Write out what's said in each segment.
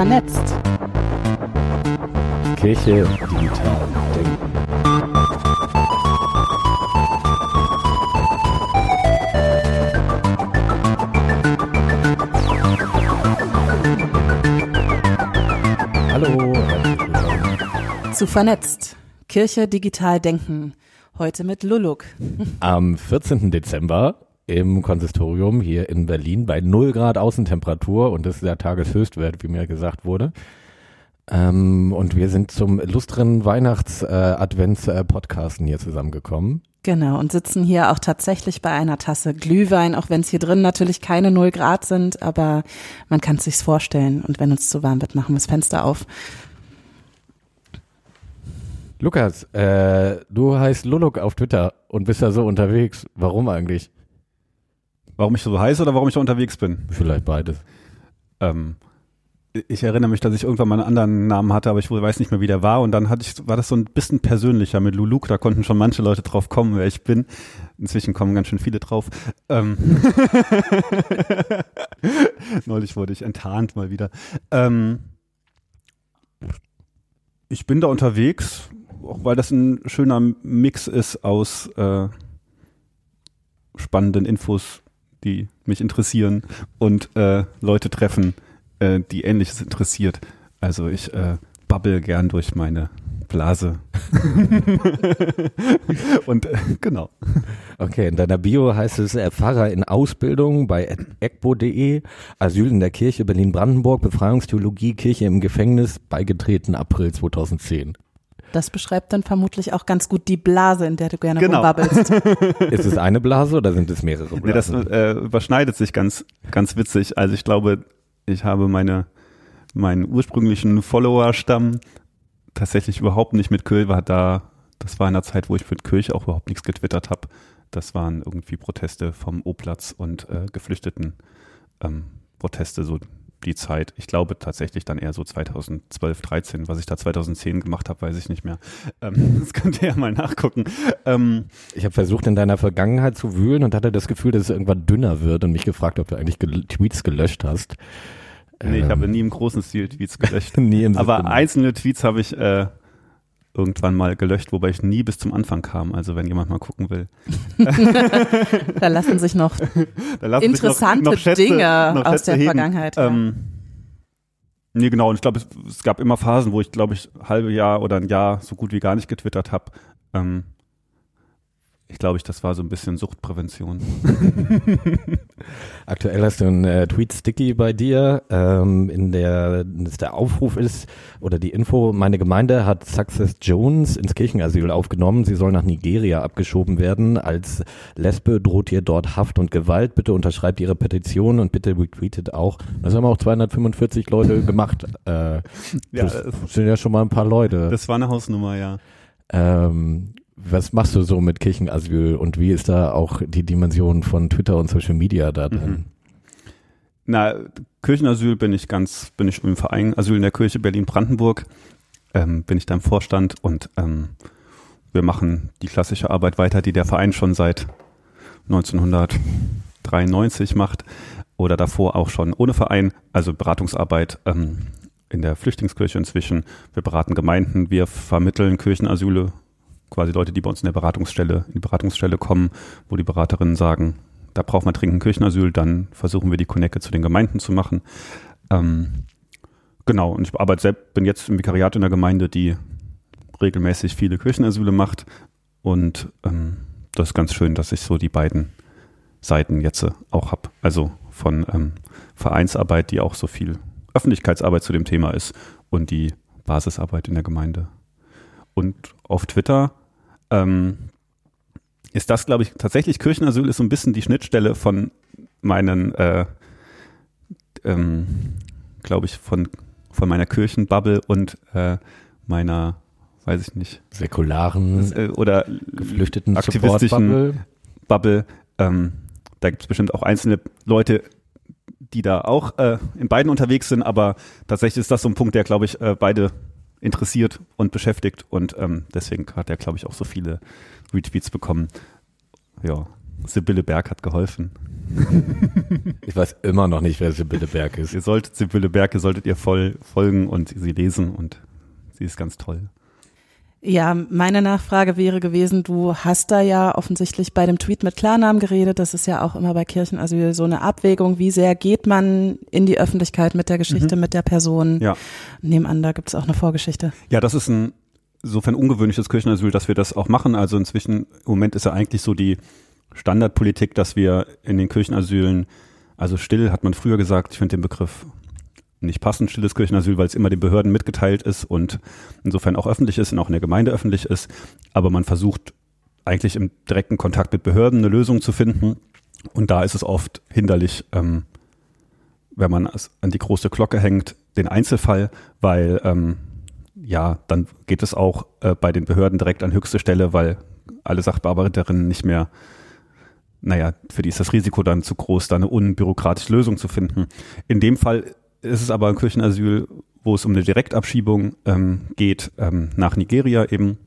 vernetzt. Kirche digital denken. Hallo. Zu vernetzt. Kirche digital denken. Heute mit Luluk. Am 14. Dezember im Konsistorium hier in Berlin bei 0 Grad Außentemperatur und das ist der Tageshöchstwert, wie mir gesagt wurde. Ähm, und wir sind zum illustren Weihnachts-Advents-Podcasten hier zusammengekommen. Genau, und sitzen hier auch tatsächlich bei einer Tasse Glühwein, auch wenn es hier drin natürlich keine 0 Grad sind, aber man kann es sich vorstellen. Und wenn uns zu warm wird, machen wir das Fenster auf. Lukas, äh, du heißt Luluk auf Twitter und bist da so unterwegs. Warum eigentlich? Warum ich so heiße oder warum ich da unterwegs bin? Vielleicht beides. Ähm, ich erinnere mich, dass ich irgendwann mal einen anderen Namen hatte, aber ich weiß nicht mehr, wie der war. Und dann hatte ich, war das so ein bisschen persönlicher mit Luluk. Da konnten schon manche Leute drauf kommen, wer ich bin. Inzwischen kommen ganz schön viele drauf. Ähm Neulich wurde ich enttarnt mal wieder. Ähm ich bin da unterwegs, auch weil das ein schöner Mix ist aus äh, spannenden Infos, die mich interessieren und äh, Leute treffen, äh, die Ähnliches interessiert. Also ich äh, babbel gern durch meine Blase. und äh, genau. Okay, in deiner Bio heißt es äh, Pfarrer in Ausbildung bei ecbo.de, Asyl in der Kirche Berlin-Brandenburg, Befreiungstheologie, Kirche im Gefängnis, beigetreten April 2010. Das beschreibt dann vermutlich auch ganz gut die Blase, in der du gerne Genau. rumbabbelst. Ist es eine Blase oder sind es mehrere Nee, das Blasen? äh, überschneidet sich ganz, ganz witzig. Also ich glaube, ich habe meine, meinen ursprünglichen Follower-Stamm tatsächlich überhaupt nicht mit Kirche, war da, das war in der Zeit, wo ich mit Kirche auch überhaupt nichts getwittert habe. Das waren irgendwie Proteste vom O-Platz und äh, Geflüchteten ähm, Proteste, so die Zeit. Ich glaube tatsächlich dann eher so 2012, 13. Was ich da 2010 gemacht habe, weiß ich nicht mehr. Ähm, das könnt ihr ja mal nachgucken. Ähm, Ich habe versucht, in deiner Vergangenheit zu wühlen und hatte das Gefühl, dass es irgendwann dünner wird und mich gefragt, ob du eigentlich gel Tweets gelöscht hast. nee, ich Ähm, habe nie im großen Stil Tweets gelöscht. nie im Aber einzelne Tweets habe ich äh, irgendwann mal gelöscht, wobei ich nie bis zum Anfang kam. Also wenn jemand mal gucken will. Da lassen sich noch lassen sich interessante noch, noch Schätze, Dinge noch aus der heben. Vergangenheit. Ähm, nee, genau. Und ich glaube, es, es gab immer Phasen, wo ich, glaube ich, ein halbe Jahr oder ein Jahr so gut wie gar nicht getwittert habe. Ähm, ich glaube, ich, das war so ein bisschen Suchtprävention. Aktuell hast du einen äh, Tweet-Sticky bei dir, ähm, in der der Aufruf ist oder die Info, meine Gemeinde hat Success Jones ins Kirchenasyl aufgenommen. Sie soll nach Nigeria abgeschoben werden. Als Lesbe droht ihr dort Haft und Gewalt. Bitte unterschreibt ihre Petition und bitte retweetet auch. Das haben auch 245 Leute gemacht. Äh, Ja, das das, sind ja schon mal ein paar Leute. das war eine Hausnummer, ja. Ähm, was machst du so mit Kirchenasyl und wie ist da auch die Dimension von Twitter und Social Media da drin? Mhm. Na, Kirchenasyl bin ich ganz, bin ich im Verein Asyl in der Kirche Berlin-Brandenburg, ähm, bin ich da im Vorstand und ähm, wir machen die klassische Arbeit weiter, die der Verein schon seit 1993 macht oder davor auch schon ohne Verein, also Beratungsarbeit ähm, in der Flüchtlingskirche inzwischen. Wir beraten Gemeinden, wir vermitteln Kirchenasyle, quasi Leute, die bei uns in der Beratungsstelle, in die Beratungsstelle kommen, wo die Beraterinnen sagen, da braucht man dringend Kirchenasyl, dann versuchen wir die Connecte zu den Gemeinden zu machen. Ähm, genau, und ich arbeite selbst, bin jetzt im Vikariat in der Gemeinde, die regelmäßig viele Kirchenasyle macht. Und ähm, das ist ganz schön, dass ich so die beiden Seiten jetzt äh, auch habe. Also von ähm, Vereinsarbeit, die auch so viel Öffentlichkeitsarbeit zu dem Thema ist und die Basisarbeit in der Gemeinde. Und auf Twitter ähm, ist das, glaube ich, tatsächlich Kirchenasyl ist so ein bisschen die Schnittstelle von meinen, äh, ähm, glaube ich, von, von meiner Kirchenbubble und äh, meiner, weiß ich nicht, Säkularen, äh, oder geflüchteten aktivistischen. Bubble. Ähm, da gibt es bestimmt auch einzelne Leute, die da auch äh, in beiden unterwegs sind, aber tatsächlich ist das so ein Punkt, der, glaube ich, äh, beide interessiert und beschäftigt und ähm, deswegen hat er, glaube ich, auch so viele Retweets bekommen. Ja. Sibylle Berg hat geholfen. Ich weiß immer noch nicht, wer Sibylle Berg ist. Ihr solltet Sibylle Berg, ihr solltet ihr voll folgen und sie lesen und sie ist ganz toll. Ja, meine Nachfrage wäre gewesen, du hast da ja offensichtlich bei dem Tweet mit Klarnamen geredet. Das ist ja auch immer bei Kirchenasyl so eine Abwägung. Wie sehr geht man in die Öffentlichkeit mit der Geschichte, Mhm. mit der Person? Ja. Nebenan, da gibt's auch eine Vorgeschichte. Ja, das ist ein insofern ungewöhnliches Kirchenasyl, dass wir das auch machen. Also inzwischen, im Moment ist ja eigentlich so die Standardpolitik, dass wir in den Kirchenasylen, also still hat man früher gesagt, ich finde den Begriff nicht passend, stilles Kirchenasyl, weil es immer den Behörden mitgeteilt ist und insofern auch öffentlich ist und auch in der Gemeinde öffentlich ist. Aber man versucht eigentlich im direkten Kontakt mit Behörden eine Lösung zu finden. Und da ist es oft hinderlich, ähm, wenn man es an die große Glocke hängt, den Einzelfall, weil ähm, ja, dann geht es auch äh, bei den Behörden direkt an höchste Stelle, weil alle Sachbearbeiterinnen nicht mehr, naja, für die ist das Risiko dann zu groß, da eine unbürokratische Lösung zu finden. In dem Fall ist es aber ein Kirchenasyl, wo es um eine Direktabschiebung ähm, geht ähm, nach Nigeria eben.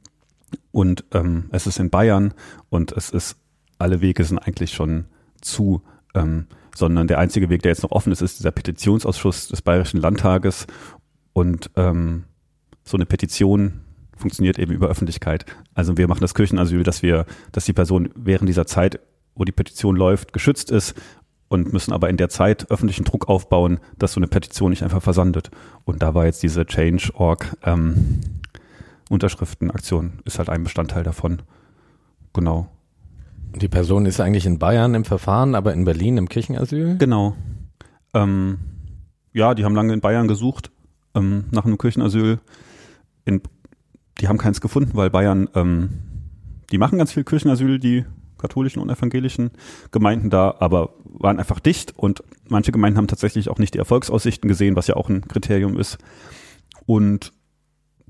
Und ähm, es ist in Bayern und es ist, alle Wege sind eigentlich schon zu, ähm, sondern der einzige Weg, der jetzt noch offen ist, ist dieser Petitionsausschuss des Bayerischen Landtages. Und ähm, so eine Petition funktioniert eben über Öffentlichkeit. Also wir machen das Kirchenasyl, dass wir, dass die Person während dieser Zeit, wo die Petition läuft, geschützt ist und müssen aber in der Zeit öffentlichen Druck aufbauen, dass so eine Petition nicht einfach versandet. Und da war jetzt diese Change.org ähm, Unterschriftenaktion ist halt ein Bestandteil davon. Genau. Die Person ist eigentlich in Bayern im Verfahren, aber in Berlin im Kirchenasyl? Genau. Ähm, ja, die haben lange in Bayern gesucht ähm, nach einem Kirchenasyl. In, die haben keins gefunden, weil Bayern, ähm, die machen ganz viel Kirchenasyl, die katholischen und evangelischen Gemeinden da, aber waren einfach dicht und manche Gemeinden haben tatsächlich auch nicht die Erfolgsaussichten gesehen, was ja auch ein Kriterium ist. Und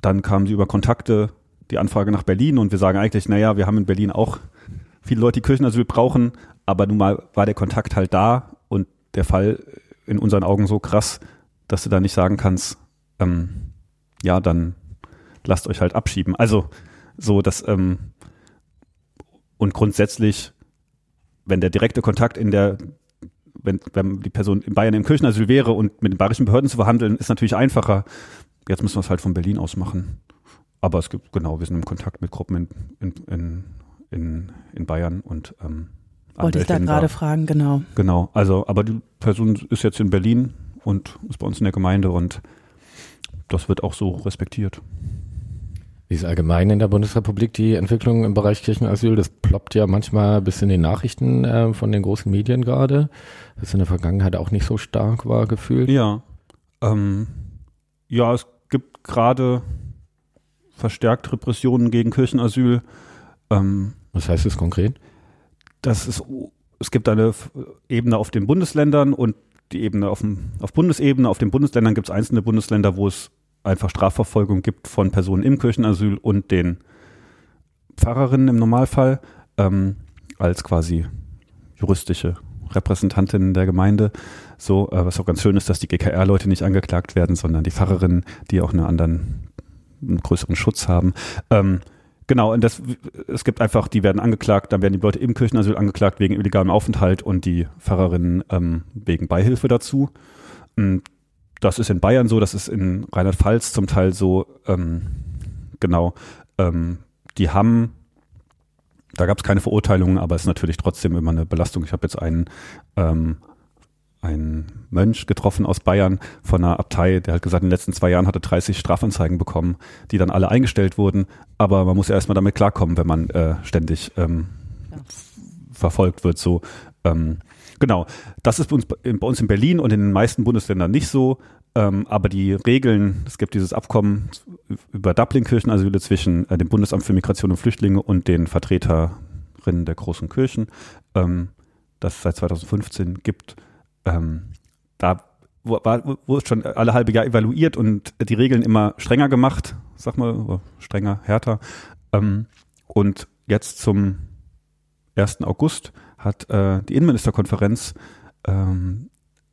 dann kamen sie über Kontakte die Anfrage nach Berlin und wir sagen eigentlich, naja, wir haben in Berlin auch viele Leute, die Kirchenasyl brauchen, aber nun mal war der Kontakt halt da und der Fall in unseren Augen so krass, dass du da nicht sagen kannst, ähm, ja, dann lasst euch halt abschieben. Also so, dass ähm, und grundsätzlich, wenn der direkte Kontakt in der, wenn, wenn die Person in Bayern im Kirchenasyl wäre und mit den bayerischen Behörden zu verhandeln, ist natürlich einfacher. Jetzt müssen wir es halt von Berlin aus machen. Aber es gibt, genau, wir sind im Kontakt mit Gruppen in, in, in, in, Bayern und ähm, Wollte ich da gerade fragen, genau. Genau, also, aber die Person ist jetzt in Berlin und ist bei uns in der Gemeinde und das wird auch so respektiert. Wie ist allgemein in der Bundesrepublik die Entwicklung im Bereich Kirchenasyl? Das ploppt ja manchmal bis in den Nachrichten äh, von den großen Medien gerade, das in der Vergangenheit auch nicht so stark war gefühlt. Ja, ähm, ja, es gibt gerade verstärkt Repressionen gegen Kirchenasyl. Ähm, Was heißt das konkret? das ist, es gibt eine Ebene auf den Bundesländern und die Ebene auf, dem, auf Bundesebene. Auf den Bundesländern gibt es einzelne Bundesländer, wo es einfach Strafverfolgung gibt von Personen im Kirchenasyl und den Pfarrerinnen im Normalfall ähm, als quasi juristische Repräsentantinnen der Gemeinde. So, äh, was auch ganz schön ist, dass die GKR-Leute nicht angeklagt werden, sondern die Pfarrerinnen, die auch einen anderen, einen größeren Schutz haben. Ähm, Genau, und das, es gibt einfach, die werden angeklagt, dann werden die Leute im Kirchenasyl angeklagt wegen illegalem Aufenthalt und die Pfarrerinnen ähm, wegen Beihilfe dazu. Und das ist in Bayern so, das ist in Rheinland-Pfalz zum Teil so, ähm, genau. Ähm, die haben, da gab es keine Verurteilungen, aber es ist natürlich trotzdem immer eine Belastung. Ich habe jetzt einen, ähm, einen Mönch getroffen aus Bayern von einer Abtei, der hat gesagt, in den letzten zwei Jahren hatte 30 Strafanzeigen bekommen, die dann alle eingestellt wurden. Aber man muss ja erstmal damit klarkommen, wenn man äh, ständig ähm, verfolgt wird. So ähm, genau. Das ist bei uns, bei uns in Berlin und in den meisten Bundesländern nicht so. Ähm, aber die Regeln, es gibt dieses Abkommen über Dublin-Kirchenasyle zwischen äh, dem Bundesamt für Migration und Flüchtlinge und den Vertreterinnen der großen Kirchen, ähm, das es seit 2015 gibt. Ähm, da es schon alle halbe Jahr evaluiert und die Regeln immer strenger gemacht, sag mal, strenger, härter. Ähm, und jetzt zum 1. August hat äh, die Innenministerkonferenz ähm,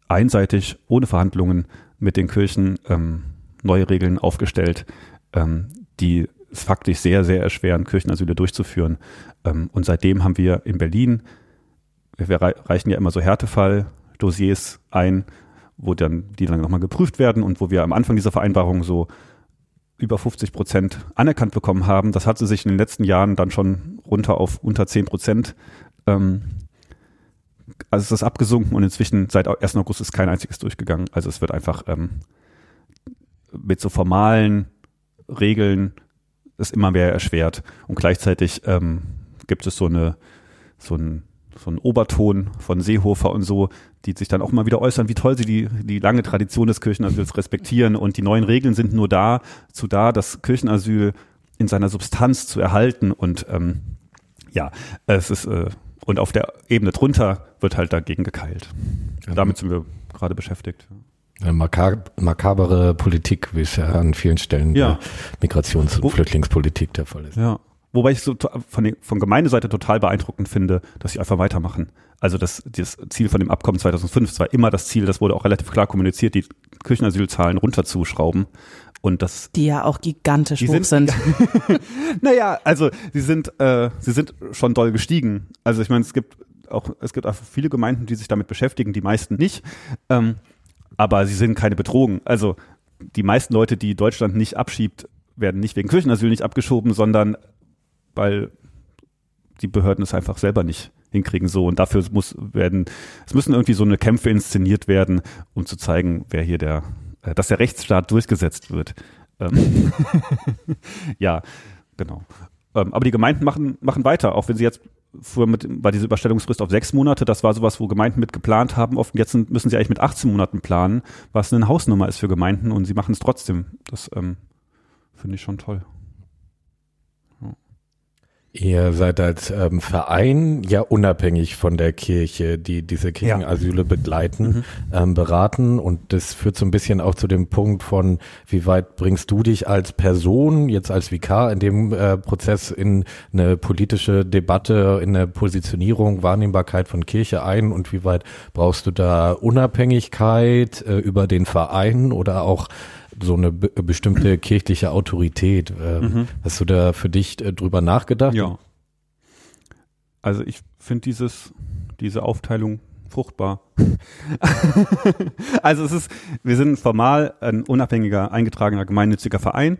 einseitig, ohne Verhandlungen mit den Kirchen ähm, neue Regeln aufgestellt, ähm, die es faktisch sehr, sehr erschweren, Kirchenasyle durchzuführen. Ähm, und seitdem haben wir in Berlin wir reichen ja immer so Härtefall-Dossiers ein, wo dann die dann nochmal geprüft werden und wo wir am Anfang dieser Vereinbarung so über 50 Prozent anerkannt bekommen haben. Das hatte sich in den letzten Jahren dann schon runter auf unter 10 Prozent. Ähm, also ist das abgesunken und inzwischen seit 1. August ist kein einziges durchgegangen. Also es wird einfach ähm, mit so formalen Regeln ist immer mehr erschwert und gleichzeitig ähm, gibt es so eine so ein so ein Oberton von Seehofer und so, die sich dann auch mal wieder äußern, wie toll sie die, die lange Tradition des Kirchenasyls respektieren und die neuen Regeln sind nur da, zu da, das Kirchenasyl in seiner Substanz zu erhalten und ähm, ja, es ist äh, und auf der Ebene drunter wird halt dagegen gekeilt. Ja. Damit sind wir gerade beschäftigt. Eine makab makabere Politik, wie es ja an vielen Stellen ja. Migrations- und Flüchtlingspolitik der Fall ist. Ja, Wobei ich so von, von Gemeindeseite total beeindruckend finde, dass sie einfach weitermachen. Also das, das Ziel von dem Abkommen 2005, es war immer das Ziel, das wurde auch relativ klar kommuniziert, die Kirchenasylzahlen runterzuschrauben. Und das, die ja auch gigantisch hoch sind. naja, also sie sind, äh, sie sind schon doll gestiegen. Also ich meine, es gibt auch, es gibt auch viele Gemeinden, die sich damit beschäftigen, die meisten nicht. Ähm, aber sie sind keine Bedrohung. Also die meisten Leute, die Deutschland nicht abschiebt, werden nicht wegen Kirchenasyl nicht abgeschoben, sondern weil die Behörden es einfach selber nicht hinkriegen so und dafür muss werden es müssen irgendwie so eine Kämpfe inszeniert werden, um zu zeigen, wer hier der dass der Rechtsstaat durchgesetzt wird. Ähm, ja, genau. Ähm, aber die Gemeinden machen machen weiter, auch wenn sie jetzt früher mit bei dieser Überstellungsfrist auf sechs Monate, das war sowas, wo Gemeinden mit geplant haben. Oft jetzt müssen sie eigentlich mit 18 Monaten planen, was eine Hausnummer ist für Gemeinden und sie machen es trotzdem. Das ähm, finde ich schon toll. Ihr seid als ähm, Verein ja unabhängig von der Kirche, die diese Kirchenasyle ja. begleiten, mhm. ähm, beraten und das führt so ein bisschen auch zu dem Punkt von, wie weit bringst du dich als Person, jetzt als Vikar in dem äh, Prozess in eine politische Debatte, in eine Positionierung, Wahrnehmbarkeit von Kirche ein und wie weit brauchst du da Unabhängigkeit äh, über den Verein oder auch so eine be bestimmte kirchliche Autorität. Ähm, mhm. Hast du da für dich äh, drüber nachgedacht? Ja. Also ich finde dieses, diese Aufteilung fruchtbar. also es ist, wir sind formal ein unabhängiger, eingetragener gemeinnütziger Verein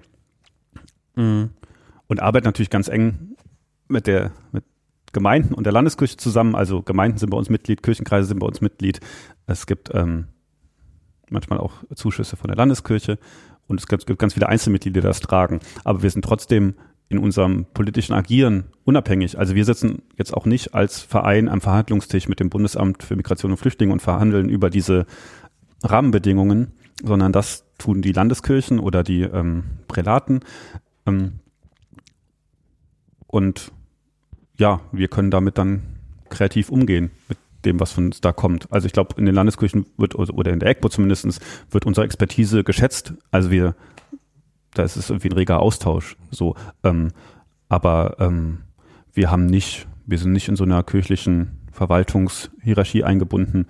mhm. und arbeiten natürlich ganz eng mit der, mit Gemeinden und der Landeskirche zusammen. Also Gemeinden sind bei uns Mitglied, Kirchenkreise sind bei uns Mitglied. Es gibt ähm, manchmal auch Zuschüsse von der Landeskirche und es gibt ganz viele Einzelmitglieder, die das tragen. Aber wir sind trotzdem in unserem politischen Agieren unabhängig. Also wir sitzen jetzt auch nicht als Verein am Verhandlungstisch mit dem Bundesamt für Migration und Flüchtlinge und verhandeln über diese Rahmenbedingungen, sondern das tun die Landeskirchen oder die ähm, Prälaten. Ähm, und ja, wir können damit dann kreativ umgehen mit dem, was von uns da kommt. Also ich glaube, in den Landeskirchen wird, oder in der EGBO zumindest, wird unsere Expertise geschätzt. Also wir, da ist es irgendwie ein reger Austausch. So, ähm, aber ähm, wir haben nicht, wir sind nicht in so einer kirchlichen Verwaltungshierarchie eingebunden,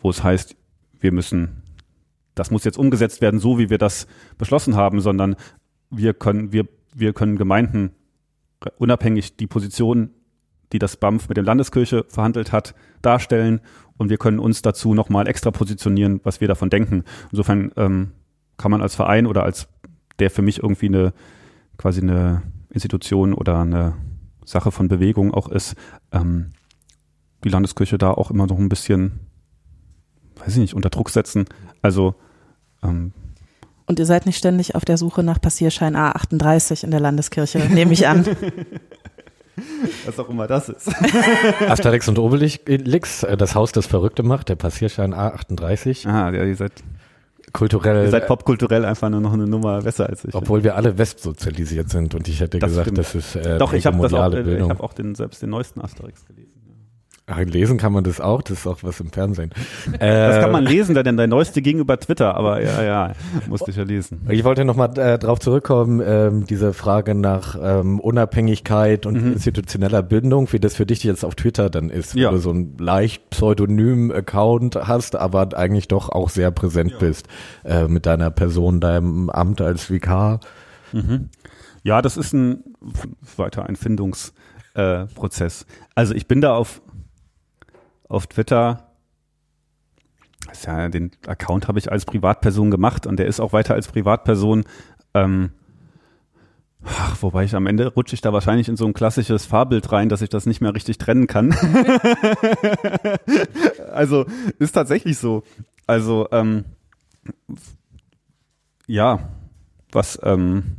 wo es heißt, wir müssen, das muss jetzt umgesetzt werden, so wie wir das beschlossen haben, sondern wir können, wir, wir können Gemeinden unabhängig die Position die das BAMF mit der Landeskirche verhandelt hat, darstellen und wir können uns dazu nochmal extra positionieren, was wir davon denken. Insofern ähm, kann man als Verein oder als der für mich irgendwie eine quasi eine Institution oder eine Sache von Bewegung auch ist, ähm, die Landeskirche da auch immer noch ein bisschen, weiß ich nicht, unter Druck setzen. Also ähm, und ihr seid nicht ständig auf der Suche nach Passierschein A38 in der Landeskirche, nehme ich an. Was auch immer das ist. Asterix und Obelix, äh, das Haus, das Verrückte macht, der Passierschein A38. Ah, ja, ihr seid kulturell. Ihr seid popkulturell einfach nur noch eine Nummer besser als ich. Obwohl wir alle westsozialisiert sind und ich hätte das gesagt, stimmt. das ist äh, Doch, ich habe auch, äh, ich hab auch den, selbst den neuesten Asterix gelesen. Ach, lesen kann man das auch, das ist auch was im Fernsehen. das kann man äh, lesen, denn dein neueste ging über Twitter, aber ja, ja, musste ich ja lesen. Ich wollte nochmal äh, drauf zurückkommen, ähm, diese Frage nach ähm, Unabhängigkeit und mhm. institutioneller Bindung, wie das für dich jetzt auf Twitter dann ist, ja. wo du so ein leicht pseudonym Account hast, aber eigentlich doch auch sehr präsent ja. bist äh, mit deiner Person, deinem Amt als Vikar. Mhm. Ja, das ist ein weiter ein Findungsprozess. Äh, also ich bin da auf auf Twitter. Ja, den Account habe ich als Privatperson gemacht und der ist auch weiter als Privatperson. Ähm, ach, wobei ich am Ende rutsche ich da wahrscheinlich in so ein klassisches Fahrbild rein, dass ich das nicht mehr richtig trennen kann. also ist tatsächlich so. Also ähm, ja, was ähm,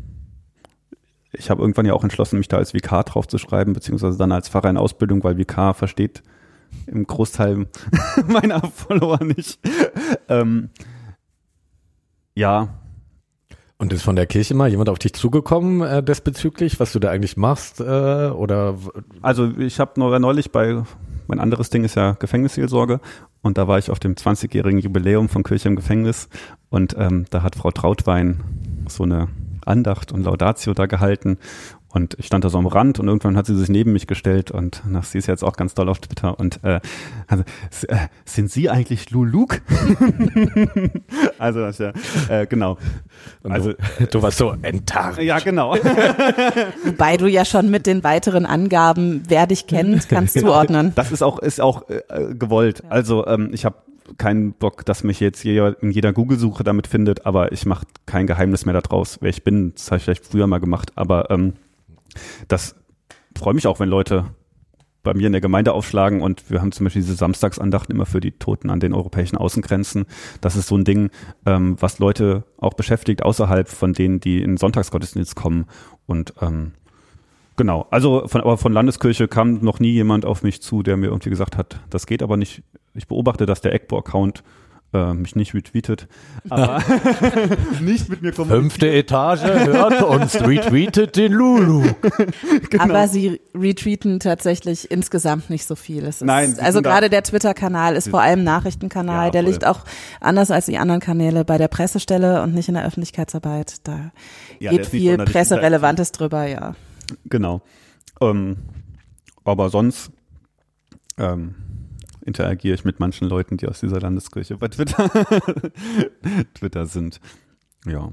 ich habe irgendwann ja auch entschlossen, mich da als VK drauf zu schreiben, beziehungsweise dann als Pfarrer in Ausbildung, weil VK versteht im Großteil meiner Follower nicht. ähm, ja. Und ist von der Kirche mal jemand auf dich zugekommen äh, desbezüglich, was du da eigentlich machst? Äh, oder also ich habe neulich bei mein anderes Ding ist ja Gefängnisseelsorge und da war ich auf dem 20-jährigen Jubiläum von Kirche im Gefängnis und ähm, da hat Frau Trautwein so eine Andacht und Laudatio da gehalten und ich stand da so am Rand und irgendwann hat sie sich neben mich gestellt und nach, sie ist jetzt auch ganz doll auf Twitter und äh, also, äh, sind Sie eigentlich Luluk? also das ja, äh, genau. Und also du, du warst so enttarnt. Ja, genau. Wobei du ja schon mit den weiteren Angaben, wer dich kennt, kannst zuordnen. Das ist auch ist auch äh, gewollt. Also ähm, ich habe keinen Bock, dass mich jetzt jeder in jeder Google-Suche damit findet, aber ich mache kein Geheimnis mehr daraus, wer ich bin. Das habe ich vielleicht früher mal gemacht, aber ähm, das freue mich auch, wenn Leute bei mir in der Gemeinde aufschlagen und wir haben zum Beispiel diese Samstagsandachten immer für die Toten an den europäischen Außengrenzen. Das ist so ein Ding, ähm, was Leute auch beschäftigt außerhalb von denen, die in Sonntagsgottesdienst kommen. Und ähm, genau, also von, aber von Landeskirche kam noch nie jemand auf mich zu, der mir irgendwie gesagt hat, das geht aber nicht. Ich beobachte, dass der EGBO-Account äh, mich nicht retweetet, aber nicht mit mir kommuniziert. Fünfte Etage hört und retweetet den Lulu. genau. Aber sie retweeten tatsächlich insgesamt nicht so viel. Ist, Nein. Also gerade der Twitter-Kanal ist vor allem Nachrichtenkanal. Ja, der liegt auch anders als die anderen Kanäle bei der Pressestelle und nicht in der Öffentlichkeitsarbeit. Da ja, geht viel Presserelevantes drüber, ja. Genau. Ähm, aber sonst ähm, interagiere ich mit manchen Leuten, die aus dieser Landeskirche bei Twitter, Twitter sind. Ja.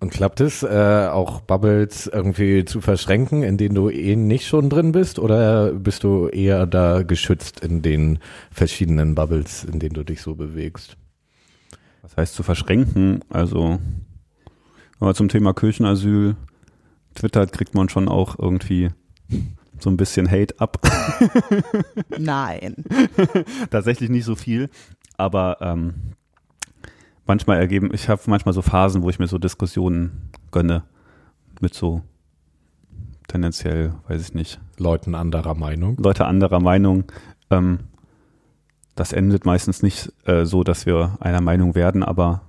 Und klappt es, äh, auch Bubbles irgendwie zu verschränken, in denen du eh nicht schon drin bist? Oder bist du eher da geschützt in den verschiedenen Bubbles, in denen du dich so bewegst? Was heißt zu verschränken? Also, aber zum Thema Kirchenasyl, Twitter kriegt man schon auch irgendwie so ein bisschen Hate ab. Nein. Tatsächlich nicht so viel, aber ähm, manchmal ergeben, ich habe manchmal so Phasen, wo ich mir so Diskussionen gönne mit so tendenziell, weiß ich nicht. Leuten anderer Meinung. Leute anderer Meinung. Ähm, das endet meistens nicht äh, so, dass wir einer Meinung werden, aber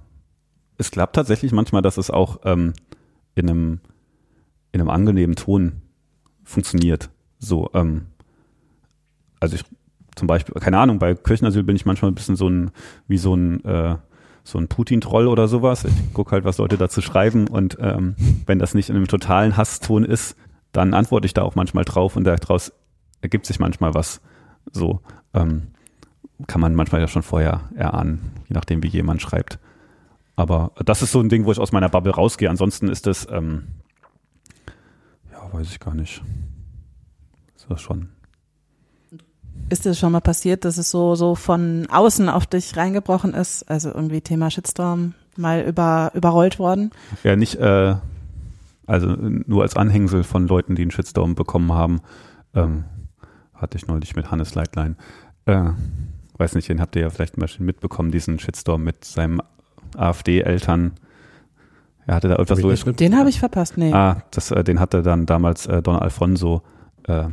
es klappt tatsächlich manchmal, dass es auch ähm, in einem in einem angenehmen Ton funktioniert. So, ähm, also ich zum Beispiel, keine Ahnung, bei Kirchenasyl bin ich manchmal ein bisschen so ein, wie so ein, äh, so ein Putin-Troll oder sowas. Ich gucke halt, was Leute dazu schreiben und ähm, wenn das nicht in einem totalen Hasston ist, dann antworte ich da auch manchmal drauf und daraus ergibt sich manchmal was. So ähm, kann man manchmal ja schon vorher erahnen, je nachdem, wie jemand schreibt. Aber das ist so ein Ding, wo ich aus meiner Bubble rausgehe. Ansonsten ist das, ähm, ja, weiß ich gar nicht das schon. Ist es schon mal passiert, dass es so, so von außen auf dich reingebrochen ist? Also irgendwie Thema Shitstorm mal über, überrollt worden? Ja, nicht, äh, also nur als Anhängsel von Leuten, die einen Shitstorm bekommen haben, ähm, hatte ich neulich mit Hannes Leitlein. Äh, weiß nicht, den habt ihr ja vielleicht mal mitbekommen, diesen Shitstorm mit seinem AfD-Eltern. Er hatte da etwas so. Den habe ich verpasst, nee. Ah, das, äh, den hatte dann damals äh, Don Alfonso äh,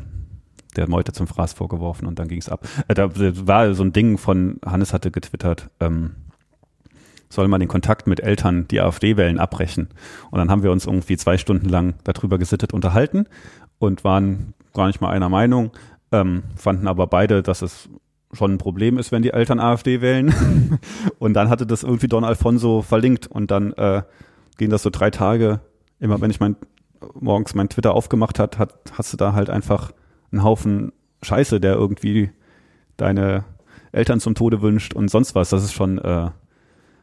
der Meute zum Fraß vorgeworfen und dann ging es ab. Äh, da war so ein Ding von, Hannes hatte getwittert, ähm, soll man den Kontakt mit Eltern, die AfD wählen, abbrechen. Und dann haben wir uns irgendwie zwei Stunden lang darüber gesittet unterhalten und waren gar nicht mal einer Meinung, ähm, fanden aber beide, dass es schon ein Problem ist, wenn die Eltern AfD wählen. und dann hatte das irgendwie Don Alfonso verlinkt und dann äh, ging das so drei Tage. Immer wenn ich mein morgens mein Twitter aufgemacht hat, hat, hast du da halt einfach einen Haufen Scheiße, der irgendwie deine Eltern zum Tode wünscht und sonst was. Das ist schon, äh,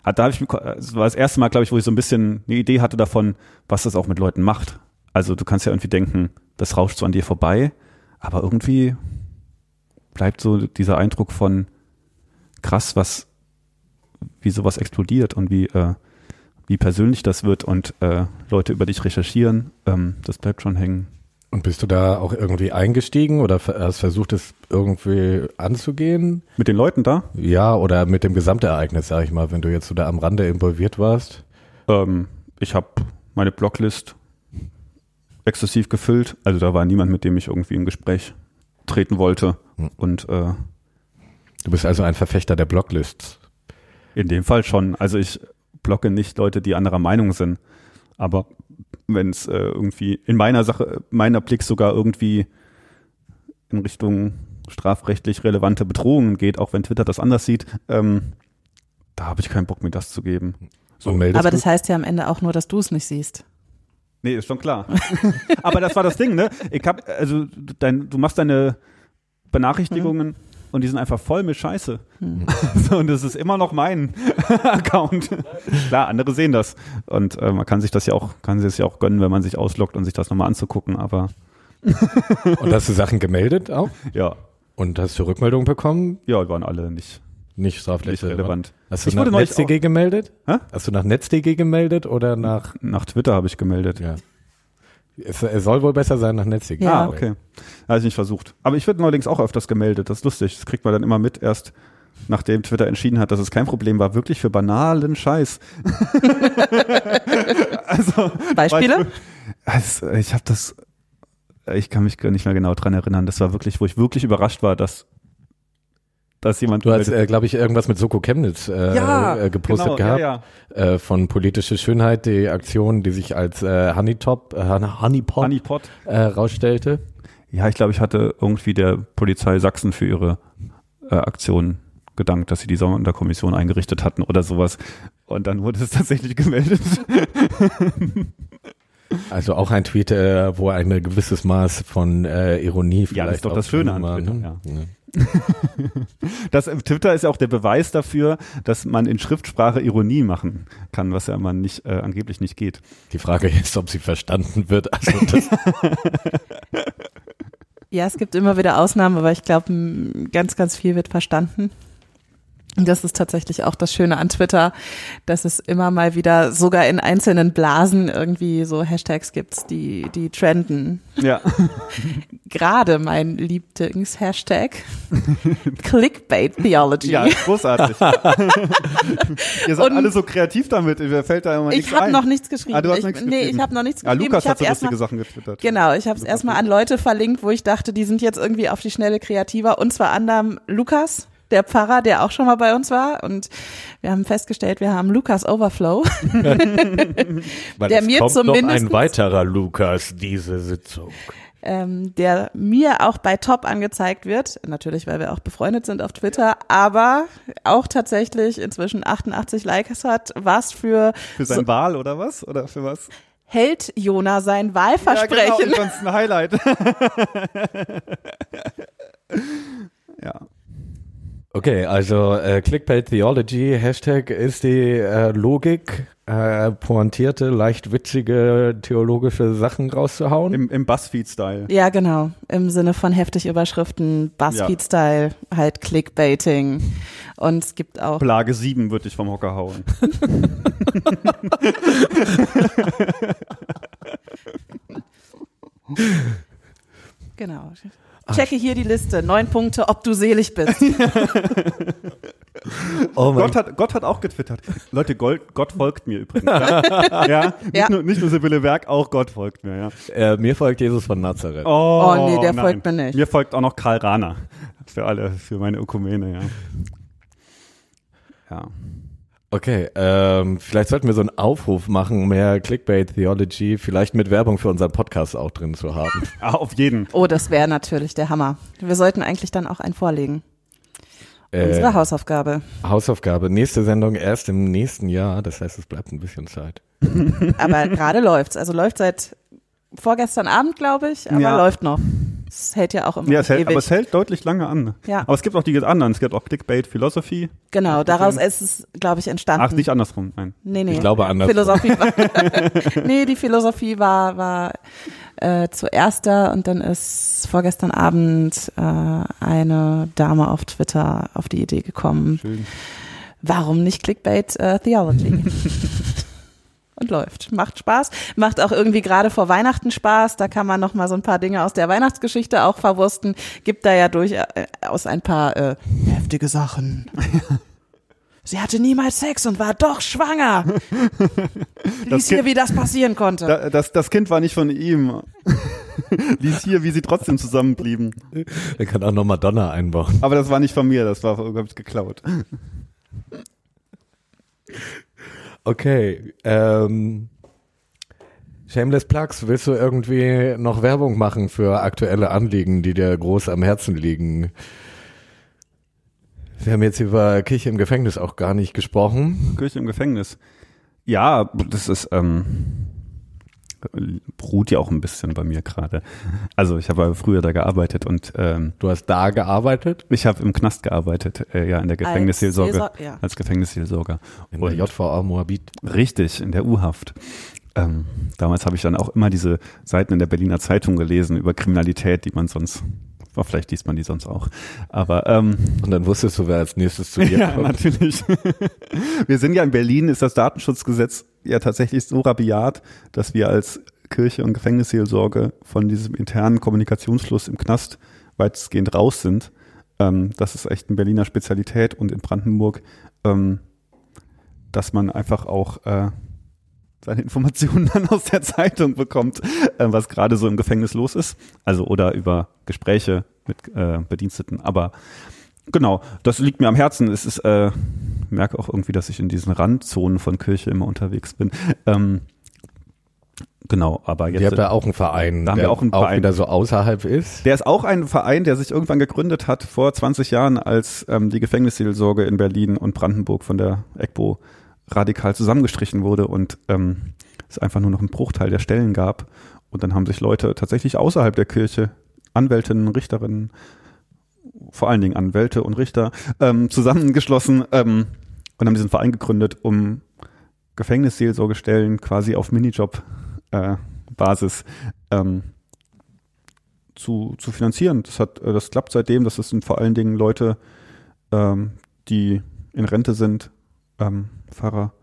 hat, da habe ich, das war das erste Mal, glaube ich, wo ich so ein bisschen eine Idee hatte davon, was das auch mit Leuten macht. Also du kannst ja irgendwie denken, das rauscht so an dir vorbei, aber irgendwie bleibt so dieser Eindruck von krass, was, wie sowas explodiert und wie, äh, wie persönlich das wird und äh, Leute über dich recherchieren. Ähm, das bleibt schon hängen. Und bist du da auch irgendwie eingestiegen oder hast versucht, es irgendwie anzugehen? Mit den Leuten da? Ja, oder mit dem Gesamtereignis, sag ich mal, wenn du jetzt so da am Rande involviert warst? Ähm, ich habe meine Blocklist exzessiv gefüllt. Also da war niemand, mit dem ich irgendwie in Gespräch treten wollte. Hm. Und äh, Du bist also ein Verfechter der Blocklists. in dem Fall schon. Also ich blocke nicht Leute, die anderer Meinung sind. Aber wenn es äh, irgendwie in meiner Sache, meiner Blick sogar irgendwie in Richtung strafrechtlich relevante Bedrohungen geht, auch wenn Twitter das anders sieht, ähm, da habe ich keinen Bock, mir das zu geben. So Aber du? das heißt ja am Ende auch nur, dass du es nicht siehst. Nee, ist schon klar. Aber das war das Ding, ne? Ich hab, also dein, du machst deine Benachrichtigungen und die sind einfach voll mit Scheiße. So, und das ist immer noch mein Account. Klar, andere sehen das. Und äh, man kann sich das ja auch, kann sich das ja auch gönnen, wenn man sich ausloggt und sich das nochmal anzugucken, aber Und hast du Sachen gemeldet auch? ja, Und hast du Rückmeldungen bekommen? ja, die waren alle nicht, Nicht strafrechtlich nicht relevant. Hast du Ich nach NetzDG gemeldet? Hä? Hast du nach NetzDG gemeldet oder nach, Nach Twitter habe ich gemeldet. ja. Es, es soll wohl besser sein nach NetzDG. Ja. Ah, okay. Habe ich nicht versucht. Aber ich werde neuerdings auch öfters gemeldet. Das ist lustig. Das kriegt man dann immer mit, erst nachdem Twitter entschieden hat, dass es kein Problem war, wirklich für banalen Scheiß. also, Beispiele? Also, ich habe das, ich kann mich gar nicht mehr genau dran erinnern. Das war wirklich, wo ich wirklich überrascht war, dass, dass jemand Du hast, äh, glaube ich, irgendwas mit Soko Chemnitz äh, äh, gepostet genau, gehabt. Ja, Äh, von politische Schönheit, die Aktion, die sich als äh, Honeytop, äh, ja. Honeypot Honeypot. äh, rausstellte. Ja, ich glaube, ich hatte irgendwie der Polizei Sachsen für ihre äh, Aktion gedankt, dass sie die Sonderkommission eingerichtet hatten oder sowas. Und dann wurde es tatsächlich gemeldet. Also auch ein Tweet, äh, wo ein gewisses Maß von äh, Ironie vielleicht Ja, das ist doch das Schöne an Twitter, ne? ja. Das, äh, Twitter ist ja auch der Beweis dafür, dass man in Schriftsprache Ironie machen kann, was ja man nicht, äh, angeblich nicht geht. Die Frage ist, ob sie verstanden wird. Also das, Ja, es gibt immer wieder Ausnahmen, aber ich glaube, ganz, ganz viel wird verstanden. Und das ist tatsächlich auch das Schöne an Twitter, dass es immer mal wieder sogar in einzelnen Blasen irgendwie so Hashtags gibt, die, die trenden. Ja. Gerade mein Lieblings-Hashtag Clickbait Theology. Ja, großartig. Ihr seid Und- alle so kreativ damit. Mir fällt da immer nichts ich habe noch nichts geschrieben. Ah, du hast ich, nichts nee, geschrieben. ich habe noch nichts Ah, geschrieben. Lukas ich hat so lustige Sachen getwittert. Genau, ich habe es erstmal an Leute verlinkt, wo ich dachte, die sind jetzt irgendwie auf die Schnelle kreativer. Und zwar anderem Lukas, der Pfarrer, der auch schon mal bei uns war. Und wir haben festgestellt, wir haben Lukas Overflow. weil Der es mir kommt noch zumindest- ein weiterer Lukas diese Sitzung. ähm, der mir auch bei Top angezeigt wird. Natürlich, weil wir auch befreundet sind auf Twitter, aber auch tatsächlich inzwischen 88 Likes hat, was für, Für sein Wahl oder was? Oder für was? hält Jona sein Ja, Wahlversprechen. genau, ich fand's ein Highlight. ja. Okay, also äh, Clickbait Theology, Hashtag ist die äh, Logik, äh, pointierte, leicht witzige theologische Sachen rauszuhauen. Im, im Buzzfeed-Style. Ja, genau. Im Sinne von heftig Überschriften, Buzzfeed-Style, halt Clickbaiting. Und es gibt auch, Plage 7 würde ich vom Hocker hauen. genau. Checke hier die Liste. Neun Punkte, ob du selig bist. oh Gott hat, Gott hat auch getwittert. Leute, Gott, Gott folgt mir übrigens. Ja, ja, nicht, Ja. Nur, nicht nur Sibylle Werk, auch Gott folgt mir. Ja. äh, mir folgt Jesus von Nazareth. Oh, Oh, nee, der nein. folgt mir nicht. Mir folgt auch noch Karl Rahner. Für alle, für meine Ökumene, ja. Ja. Okay, ähm, vielleicht sollten wir so einen Aufruf machen, mehr Clickbait Theology, vielleicht mit Werbung für unseren Podcast auch drin zu haben. Ah, auf jeden. Oh, das wäre natürlich der Hammer. Wir sollten eigentlich dann auch einen vorlegen. Äh, Unsere Hausaufgabe. Hausaufgabe, nächste Sendung erst im nächsten Jahr, das heißt, es bleibt ein bisschen Zeit. Aber gerade läuft's. Also läuft seit vorgestern Abend, glaube ich, aber Ja. läuft noch. Es hält ja auch immer Ja, es hält, ewig. aber es hält deutlich lange an. Ja. Aber es gibt auch die anderen. Es gibt auch Clickbait Philosophy. genau, daraus ist es, glaube ich, entstanden. Ach, nicht andersrum. Nein. Nee, nee. Ich glaube anders. Philosophie war, nee, die Philosophie war, war äh, zuerst da und dann ist vorgestern Abend äh, eine Dame auf Twitter auf die Idee gekommen, Schön. warum nicht Clickbait äh, Theology? und läuft. Macht Spaß. Macht auch irgendwie gerade vor Weihnachten Spaß. Da kann man noch mal so ein paar Dinge aus der Weihnachtsgeschichte auch verwursten. Gibt da ja durchaus ein paar äh, heftige Sachen. Sie hatte niemals Sex und war doch schwanger. Lies hier, Kind- wie das passieren konnte. Da, das, das Kind war nicht von ihm. Lies hier, wie sie trotzdem zusammenblieben. Er kann auch noch Madonna einbauen. Aber das war nicht von mir, das war, glaube ich, geklaut. Okay. Ähm, Shameless Plugs, willst du irgendwie noch Werbung machen für aktuelle Anliegen, die dir groß am Herzen liegen? Wir haben jetzt über Kirche im Gefängnis auch gar nicht gesprochen. Kirche im Gefängnis. Ja, das ist, ähm, ruht ja auch ein bisschen bei mir gerade. Also ich habe früher da gearbeitet und ähm, Du hast da gearbeitet ich habe im Knast gearbeitet, äh, ja, in der Gefängnisseelsorge. Seelsor- ja. Als Gefängnisseelsorger. in Und- der JVA Moabit. Richtig, in der U-Haft. Ähm, damals habe ich dann auch immer diese Seiten in der Berliner Zeitung gelesen über Kriminalität, die man sonst, oh, vielleicht liest man die sonst auch. Aber ähm, Und dann wusstest du, wer als nächstes zu dir ja, kommt. natürlich. wir sind ja in Berlin, ist das Datenschutzgesetz ja tatsächlich so rabiat, dass wir als Kirche und Gefängnisseelsorge von diesem internen Kommunikationsfluss im Knast weitestgehend raus sind. Ähm, das ist echt eine Berliner Spezialität und in Brandenburg, ähm, dass man einfach auch äh, seine Informationen dann aus der Zeitung bekommt, äh, was gerade so im Gefängnis los ist. Also oder über Gespräche mit äh, Bediensteten. Aber genau, das liegt mir am Herzen. Es ist, äh, merke auch irgendwie, dass ich in diesen Randzonen von Kirche immer unterwegs bin. Ähm, genau, aber jetzt. Ihr habt da auch einen Verein, Da haben der wir auch einen auch Verein. wieder so außerhalb ist. Der ist auch ein Verein, der sich irgendwann gegründet hat vor 20 Jahren, als ähm, die Gefängnisseelsorge in Berlin und Brandenburg von der EGBO radikal zusammengestrichen wurde und ähm, es einfach nur noch einen Bruchteil der Stellen gab. Und dann haben sich Leute tatsächlich außerhalb der Kirche, Anwältinnen, Richterinnen, vor allen Dingen Anwälte und Richter, ähm, zusammengeschlossen ähm, und haben diesen Verein gegründet, um Gefängnisseelsorgestellen quasi auf Minijob-Basis ähm, zu, zu finanzieren. Das hat, äh, das klappt seitdem. Das sind vor allen Dingen Leute, ähm, die in Rente sind, ähm, Pfarrer,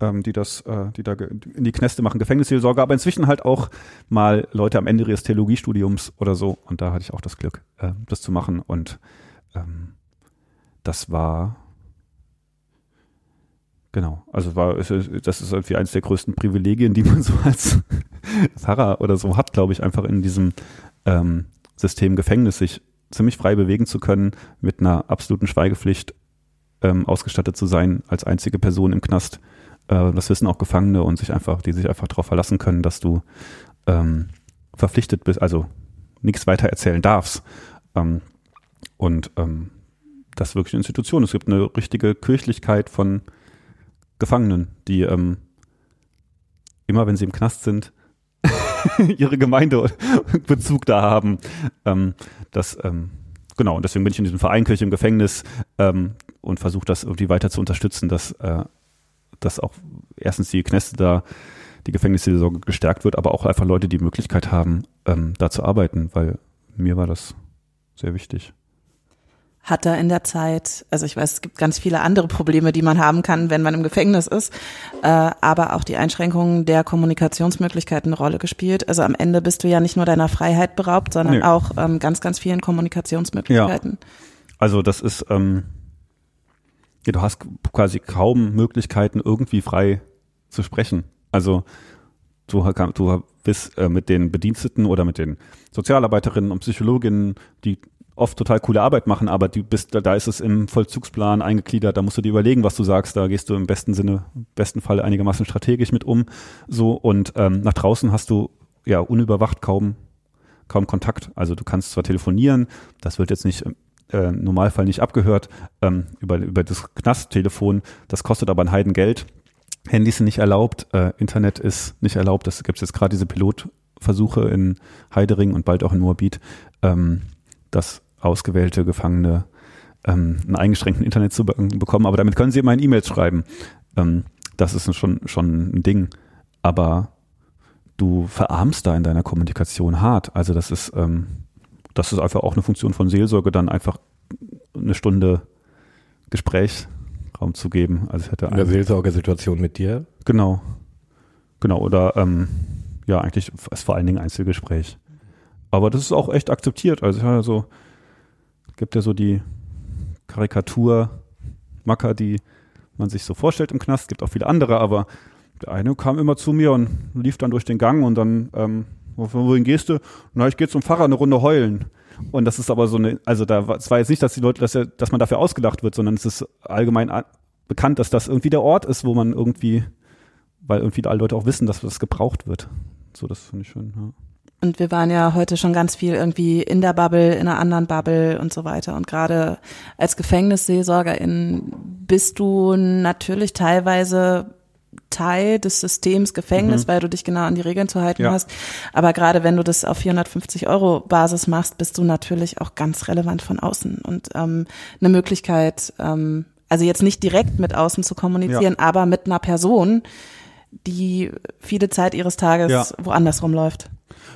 ähm, die das, äh, die da in die Kneste machen, Gefängnisseelsorge, aber inzwischen halt auch mal Leute am Ende ihres Theologiestudiums oder so. Und da hatte ich auch das Glück, äh, das zu machen. Und ähm, das war Genau, also war das ist irgendwie eines der größten Privilegien, die man so als Pfarrer oder so hat, glaube ich, einfach in diesem ähm, System Gefängnis sich ziemlich frei bewegen zu können, mit einer absoluten Schweigepflicht ähm, ausgestattet zu sein als einzige Person im Knast. Äh, das wissen auch Gefangene und sich einfach, die sich einfach darauf verlassen können, dass du ähm, verpflichtet bist, also nichts weiter erzählen darfst. Ähm, und ähm, das ist wirklich eine Institution. Es gibt eine richtige Kirchlichkeit von Gefangenen, die ähm, immer, wenn sie im Knast sind, ihre Gemeinde Bezug da haben. Ähm, das, ähm, genau, und deswegen bin ich in diesem Verein Kirche im Gefängnis ähm, und versuche das irgendwie weiter zu unterstützen, dass, äh, dass auch erstens die Kneste da, die Gefängnisseelsorge gestärkt wird, aber auch einfach Leute die Möglichkeit haben, ähm, da zu arbeiten, weil mir war das sehr wichtig. hat er in der Zeit, also ich weiß, es gibt ganz viele andere Probleme, die man haben kann, wenn man im Gefängnis ist, äh, aber auch die Einschränkungen der Kommunikationsmöglichkeiten eine Rolle gespielt. Also am Ende bist du ja nicht nur deiner Freiheit beraubt, sondern Nee. auch ähm, ganz, ganz vielen Kommunikationsmöglichkeiten. Also das ist, ähm, ja, du hast quasi kaum Möglichkeiten, irgendwie frei zu sprechen. Also du, du bist äh, mit den Bediensteten oder mit den Sozialarbeiterinnen und Psychologinnen, die oft total coole Arbeit machen, aber du bist, da, ist es im Vollzugsplan eingegliedert, da musst du dir überlegen, was du sagst, da gehst du im besten Sinne, im besten Fall einigermaßen strategisch mit um. So und ähm, nach draußen hast du ja unüberwacht kaum kaum Kontakt. Also du kannst zwar telefonieren, das wird jetzt nicht äh, Normalfall nicht abgehört ähm, über, über das Knasttelefon, das kostet aber ein Heidengeld. Handys sind nicht erlaubt, äh, Internet ist nicht erlaubt, das gibt es jetzt gerade diese Pilot Versuche in Heidering und bald auch in Moabit, ähm, dass ausgewählte Gefangene ähm, einen eingeschränkten Internet zu be bekommen. Aber damit können sie immerhin E-Mails schreiben. Ähm, das ist schon, schon ein Ding. Aber du verarmst da in deiner Kommunikation hart. Also das ist, ähm, das ist einfach auch eine Funktion von Seelsorge, dann einfach eine Stunde Gesprächsraum zu geben. Also ich hätte In der Seelsorgesituation mit dir? Genau. Genau, oder ähm, ja, eigentlich ist vor allen Dingen Einzelgespräch. Aber das ist auch echt akzeptiert. Also ja, so gibt ja so die Karikatur-Macker, die man sich so vorstellt im Knast. gibt auch viele andere, aber der eine kam immer zu mir und lief dann durch den Gang und dann, ähm, wohin gehst du? Na, ich gehe zum Pfarrer eine Runde heulen. Und das ist aber so eine, also da es war jetzt nicht, dass die Leute, dass, dass man dafür ausgelacht wird, sondern es ist allgemein bekannt, dass das irgendwie der Ort ist, wo man irgendwie, weil irgendwie alle Leute auch wissen, dass das gebraucht wird. So, das finde ich schön, ja. Und wir waren ja heute schon ganz viel irgendwie in der Bubble, in einer anderen Bubble und so weiter. Und gerade als Gefängnisseelsorgerin bist du natürlich teilweise Teil des Systems Gefängnis, mhm. weil du dich genau an die Regeln zu halten ja. hast. Aber gerade wenn du das auf 450 Euro Basis machst, bist du natürlich auch ganz relevant von außen und ähm, eine Möglichkeit, ähm, also jetzt nicht direkt mit außen zu kommunizieren, ja. aber mit einer Person, die viele Zeit ihres Tages ja. woanders rumläuft.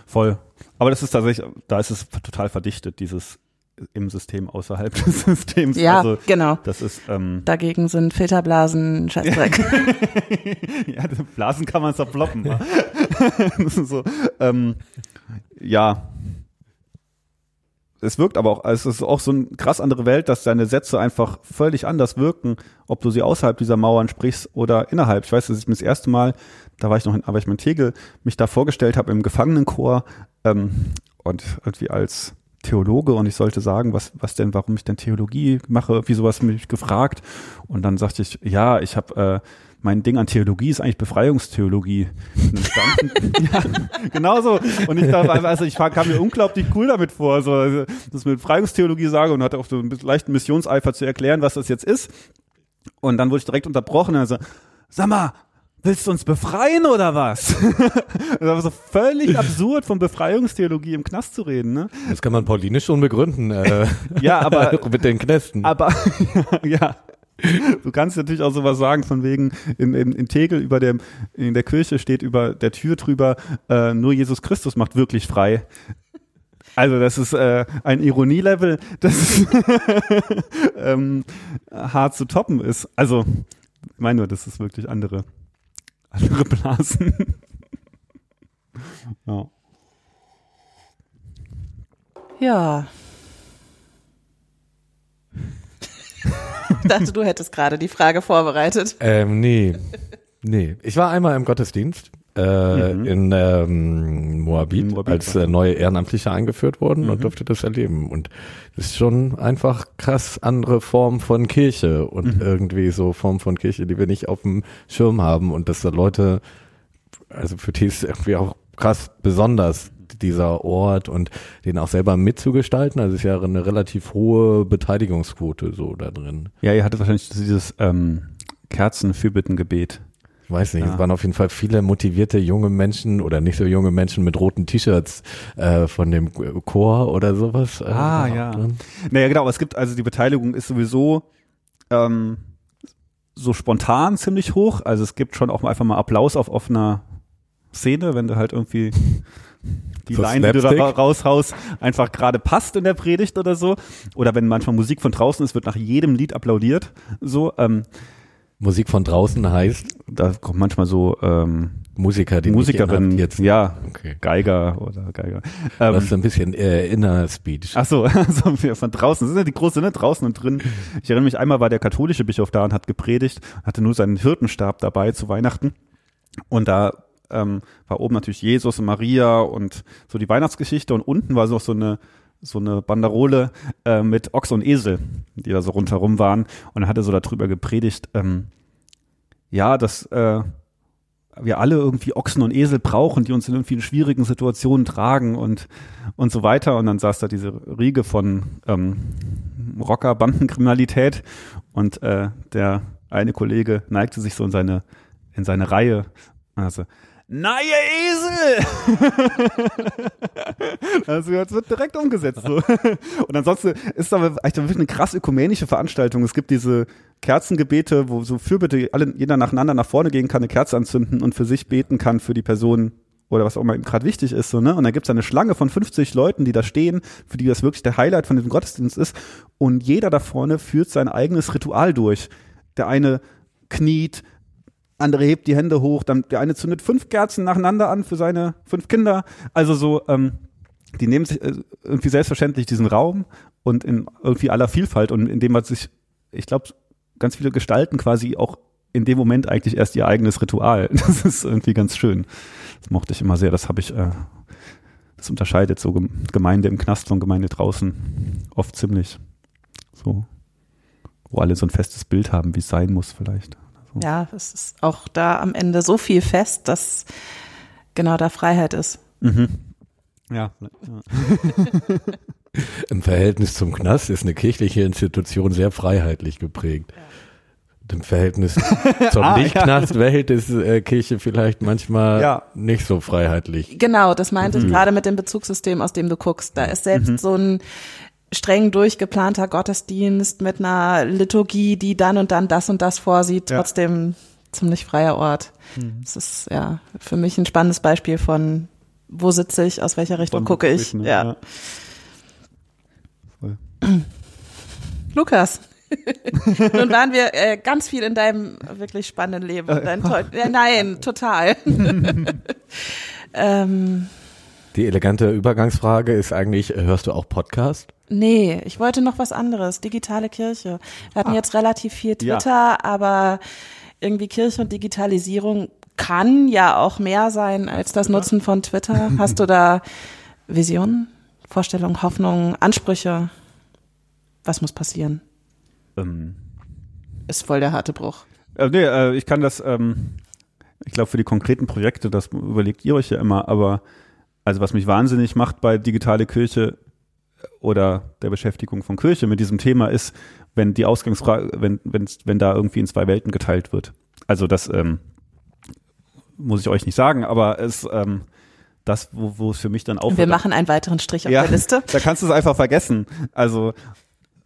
Voll. Aber das ist tatsächlich, da ist es total verdichtet, dieses im System außerhalb des Systems. Ja, also, genau. Das ist ähm, dagegen sind Filterblasen Scheißdreck. ja, Blasen kann man zerploppen. so, ähm, ja. Es wirkt aber auch, es ist auch so eine krass andere Welt, dass deine Sätze einfach völlig anders wirken, ob du sie außerhalb dieser Mauern sprichst oder innerhalb. Ich weiß, dass ich mir das erste Mal, da war ich noch in, aber ich mein Tegel, mich da vorgestellt habe im Gefangenenchor ähm, und irgendwie als Theologe und ich sollte sagen, was, was denn, warum ich denn Theologie mache, wie sowas mich gefragt. Und dann sagte ich, ja, ich habe äh, mein Ding an Theologie ist eigentlich Befreiungstheologie. ja, genau so. Und ich dachte, also ich kam mir unglaublich cool damit vor, so also, das mit Befreiungstheologie sage und hatte auch so einen leichten Missionseifer zu erklären, was das jetzt ist. Und dann wurde ich direkt unterbrochen. Also, sag mal, willst du uns befreien oder was? das war so völlig absurd, von Befreiungstheologie im Knast zu reden. Ne? Das kann man paulinisch schon begründen. Äh, ja, aber mit den Knästen. Aber ja. Du kannst natürlich auch sowas sagen, von wegen in, in, in Tegel über dem, in der Kirche steht über der Tür drüber, äh, nur Jesus Christus macht wirklich frei. Also das ist äh, ein Ironielevel, das ähm, hart zu toppen ist. Also ich meine nur, das ist wirklich andere andere Blasen. ja. Ja. Ich dachte, du hättest gerade die Frage vorbereitet. Ähm, nee. Nee. Ich war einmal im Gottesdienst äh, mhm. in ähm, Moabit, Moabit als äh, neue Ehrenamtliche eingeführt wurden mhm. und durfte das erleben. Und das ist schon einfach krass andere Form von Kirche und mhm. irgendwie so Form von Kirche, die wir nicht auf dem Schirm haben und dass da Leute, also für die ist irgendwie auch krass besonders dieser Ort und den auch selber mitzugestalten. Also es ist ja eine relativ hohe Beteiligungsquote so da drin. Ja, ihr hattet wahrscheinlich dieses ähm, Kerzenfürbittengebet weiß nicht, ja. es waren auf jeden Fall viele motivierte junge Menschen oder nicht so junge Menschen mit roten T-Shirts äh, von dem Chor oder sowas. Äh, ah, ja. Drin. Naja, genau, aber es gibt, also die Beteiligung ist sowieso ähm, so spontan ziemlich hoch. Also es gibt schon auch einfach mal Applaus auf offener Szene, wenn du halt irgendwie die so Line, die du da raushaust, einfach gerade passt in der Predigt oder so. Oder wenn manchmal Musik von draußen ist, wird nach jedem Lied applaudiert. So, ähm, Musik von draußen heißt? Da kommt manchmal so ähm, Musiker, die Musikerin, jetzt ja, okay. Geiger oder Geiger. Ähm, das ist ein bisschen äh, Inner Speech. Ach so, also von draußen. Das sind ja die große, ne? Draußen und drin. Ich erinnere mich, einmal war der katholische Bischof da und hat gepredigt, hatte nur seinen Hirtenstab dabei zu Weihnachten. Und da ähm, war oben natürlich Jesus und Maria und so die Weihnachtsgeschichte und unten war so so eine so eine Banderole äh, mit Ochs und Esel, die da so rundherum waren. Und er so darüber gepredigt, ähm, ja, dass äh, wir alle irgendwie Ochsen und Esel brauchen, die uns in irgendwie schwierigen Situationen tragen und, und so weiter. Und dann saß da diese Riege von ähm, Rocker-Bandenkriminalität und äh, der eine Kollege neigte sich so in seine, in seine Reihe. Also, Na, ihr Esel! also, das wird direkt umgesetzt. So. Und ansonsten ist aber eigentlich wirklich eine krass ökumenische Veranstaltung. Es gibt diese Kerzengebete, wo so Fürbitte alle, jeder nacheinander nach vorne gehen kann, eine Kerze anzünden und für sich beten kann, für die Person oder was auch immer gerade wichtig ist. So, ne? Und dann gibt es eine Schlange von 50 Leuten, die da stehen, für die das wirklich der Highlight von diesem Gottesdienst ist. Und jeder da vorne führt sein eigenes Ritual durch. Der eine kniet, andere hebt die Hände hoch, dann der eine zündet fünf Kerzen nacheinander an für seine fünf Kinder. Also so, ähm, die nehmen sich äh, irgendwie selbstverständlich diesen Raum und in irgendwie aller Vielfalt und indem man sich, ich glaube, ganz viele gestalten quasi auch in dem Moment eigentlich erst ihr eigenes Ritual. Das ist irgendwie ganz schön. Das mochte ich immer sehr. Das habe ich, äh, das unterscheidet so Gemeinde im Knast von Gemeinde draußen oft ziemlich. So, wo alle so ein festes Bild haben, wie es sein muss vielleicht. So. Ja, es ist auch da am Ende so viel fest, dass genau da Freiheit ist. Mhm. Ja. ja. Im Verhältnis zum Knast ist eine kirchliche Institution sehr freiheitlich geprägt. Ja. Im Verhältnis zur ah, Nicht-Knastwelt ja. ist äh, Kirche vielleicht manchmal ja. nicht so freiheitlich. Genau, das meinte mhm. ich gerade mit dem Bezugssystem, aus dem du guckst. Da ist selbst mhm. so ein streng durchgeplanter Gottesdienst mit einer Liturgie, die dann und dann das und das vorsieht, ja. trotzdem ziemlich freier Ort. Mhm. Das ist ja für mich ein spannendes Beispiel von wo sitze ich, aus welcher Richtung von gucke ich. Ne? Ja. ja. Lukas. Nun waren wir äh, ganz viel in deinem wirklich spannenden Leben. Äh. Dein ja, nein, total. ähm, Die elegante Übergangsfrage ist eigentlich, hörst du auch Podcast? Nee, ich wollte noch was anderes. Digitale Kirche. Wir hatten ah. jetzt relativ viel Twitter, ja. aber irgendwie Kirche und Digitalisierung kann ja auch mehr sein als das Nutzen von Twitter. Hast du da Visionen, Vorstellungen, Hoffnungen, Ansprüche? Was muss passieren? Ähm, ist voll der harte Bruch. Äh, nee, äh, ich kann das, ähm, ich glaube, für die konkreten Projekte, das überlegt ihr euch ja immer, aber also was mich wahnsinnig macht bei digitale Kirche oder der Beschäftigung von Kirche mit diesem Thema ist, wenn die Ausgangsfrage, wenn, wenn, wenn da irgendwie in zwei Welten geteilt wird. Also das ähm, muss ich euch nicht sagen, aber es ähm, das, wo, wo es für mich dann auch. Wir machen einen weiteren Strich auf ja, der Liste. Da kannst du es einfach vergessen. Also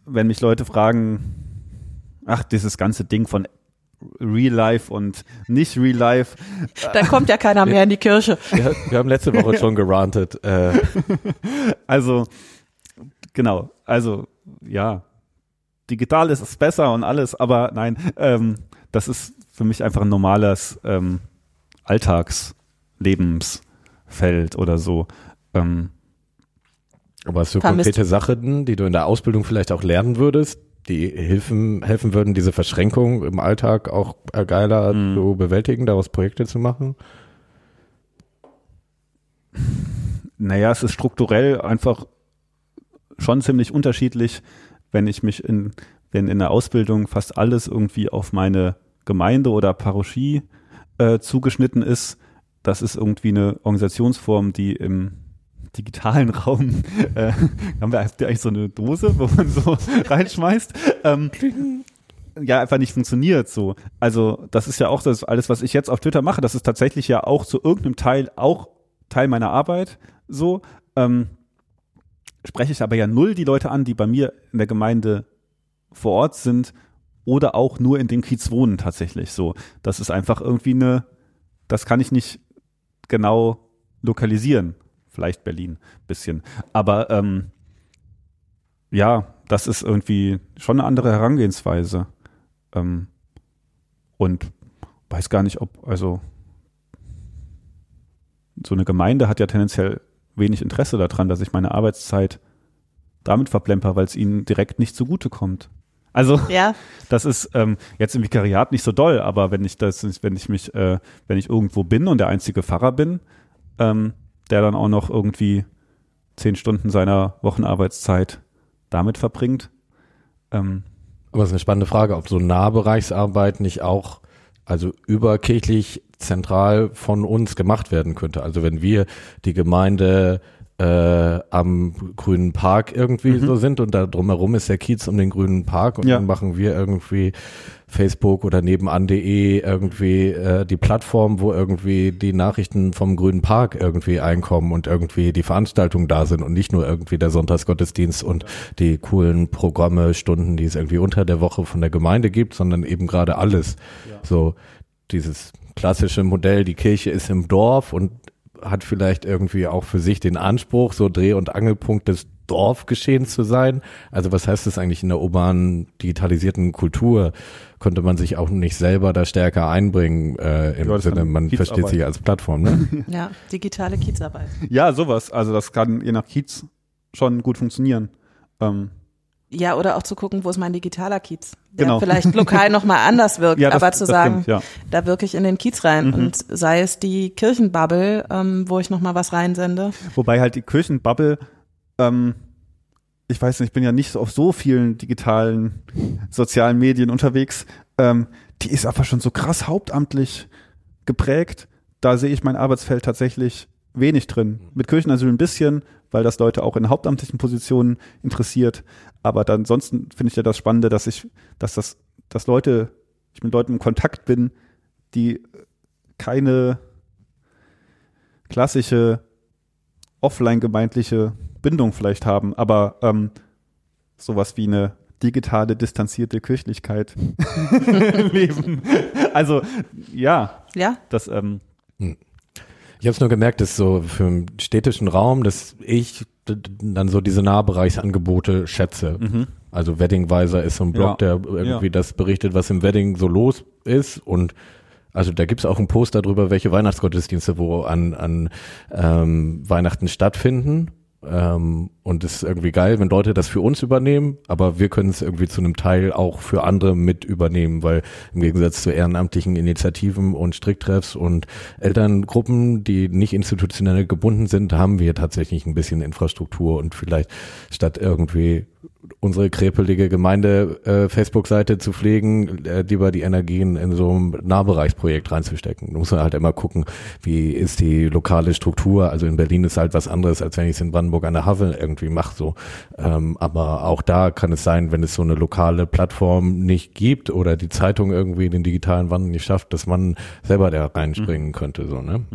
wenn mich Leute fragen, ach, dieses ganze Ding von Real Life und nicht Real Life. Da kommt ja keiner mehr in die Kirche. Wir, wir haben letzte Woche schon gerantet. Äh. Also, genau, also ja, digital ist es besser und alles, aber nein, ähm, das ist für mich einfach ein normales ähm, Alltagslebensfeld oder so. Ähm, aber hast du konkrete Sachen, die du in der Ausbildung vielleicht auch lernen würdest, die helfen, helfen würden, diese Verschränkung im Alltag auch geiler mhm. zu bewältigen, daraus Projekte zu machen? Naja, es ist strukturell einfach schon ziemlich unterschiedlich, wenn ich mich in, wenn in der Ausbildung fast alles irgendwie auf meine Gemeinde oder Parochie äh, zugeschnitten ist. Das ist irgendwie eine Organisationsform, die im digitalen Raum äh, haben wir eigentlich so eine Dose, wo man so reinschmeißt. Ähm, ja, einfach nicht funktioniert so. Also das ist ja auch das alles, was ich jetzt auf Twitter mache, das ist tatsächlich ja auch zu irgendeinem Teil auch Teil meiner Arbeit so. Ähm, spreche ich aber ja null die Leute an, die bei mir in der Gemeinde vor Ort sind oder auch nur in dem Kiez wohnen tatsächlich so. Das ist einfach irgendwie eine, das kann ich nicht genau lokalisieren vielleicht Berlin bisschen. Aber ähm, ja, das ist irgendwie schon eine andere Herangehensweise. Ähm, und weiß gar nicht, ob, also so eine Gemeinde hat ja tendenziell wenig Interesse daran, dass ich meine Arbeitszeit damit verplemper, weil es ihnen direkt nicht zugutekommt. Also ja. das ist ähm, jetzt im Vikariat nicht so doll, aber wenn ich das, wenn ich mich, äh, wenn ich irgendwo bin und der einzige Pfarrer bin, ähm, der dann auch noch irgendwie zehn Stunden seiner Wochenarbeitszeit damit verbringt. Ähm, Aber es ist eine spannende Frage, ob so Nahbereichsarbeit nicht auch, also überkirchlich zentral von uns gemacht werden könnte. Also wenn wir die Gemeinde äh, am grünen Park irgendwie Mhm. so sind und da drumherum ist der Kiez um den grünen Park und Ja. dann machen wir irgendwie Facebook oder nebenan.de irgendwie äh, die Plattform, wo irgendwie die Nachrichten vom grünen Park irgendwie einkommen und irgendwie die Veranstaltungen da sind und nicht nur irgendwie der Sonntagsgottesdienst und die coolen Programme, Stunden, die es irgendwie unter der Woche von der Gemeinde gibt, sondern eben gerade alles. So dieses klassische Modell, die Kirche ist im Dorf und hat vielleicht irgendwie auch für sich den Anspruch, so Dreh- und Angelpunkt des Dorfgeschehens zu sein. Also was heißt das eigentlich in der urbanen, digitalisierten Kultur? Konnte man sich auch nicht selber da stärker einbringen, äh, im Ja, Sinne, man versteht sich als Plattform, ne? Ja, digitale Kiezarbeit. Ja, sowas. Also das kann je nach Kiez schon gut funktionieren. Ähm, Ja, oder auch zu gucken, wo ist mein digitaler Kiez, der Genau. vielleicht lokal nochmal anders wirkt, ja, das, aber zu sagen, stimmt, ja. da wirke ich in den Kiez rein Mhm. und sei es die Kirchenbubble, ähm, wo ich nochmal was reinsende. Wobei halt die Kirchenbubble, ähm, ich weiß nicht, ich bin ja nicht auf so vielen digitalen sozialen Medien unterwegs, ähm, die ist einfach schon so krass hauptamtlich geprägt. Da sehe ich mein Arbeitsfeld tatsächlich wenig drin. Mit Kirchenasyl ein bisschen, weil das Leute auch in hauptamtlichen Positionen interessiert. Aber dann ansonsten finde ich ja das Spannende, dass ich, dass das, dass Leute, ich mit Leuten im Kontakt bin, die keine klassische offline-gemeindliche Bindung vielleicht haben, aber ähm, sowas wie eine digitale, distanzierte Kirchlichkeit leben. Also ja, Ja, das ähm, Ich habe es nur gemerkt, dass so für den städtischen Raum, dass ich dann so diese Nahbereichsangebote schätze. mhm. Also Weddingweiser ist so ein Blog, Ja. der irgendwie das berichtet, was im Wedding so los ist und also da gibt's auch ein Poster drüber, welche Weihnachtsgottesdienste wo an, an ähm, Weihnachten stattfinden. Ähm, und es ist irgendwie geil, wenn Leute das für uns übernehmen, aber wir können es irgendwie zu einem Teil auch für andere mit übernehmen, weil im Gegensatz zu ehrenamtlichen Initiativen und Stricktreffs und Elterngruppen, die nicht institutionell gebunden sind, haben wir tatsächlich ein bisschen Infrastruktur und vielleicht statt irgendwie unsere krepelige Gemeinde äh, Facebook-Seite zu pflegen, äh, lieber die Energien in so ein Nahbereichsprojekt reinzustecken. Da muss man halt immer gucken, wie ist die lokale Struktur. Also in Berlin ist halt was anderes, als wenn ich es in Brandenburg an der Havel irgendwie mache. So. Ähm, aber auch da kann es sein, wenn es so eine lokale Plattform nicht gibt oder die Zeitung irgendwie den digitalen Wandel nicht schafft, dass man selber da reinspringen könnte. So, ne?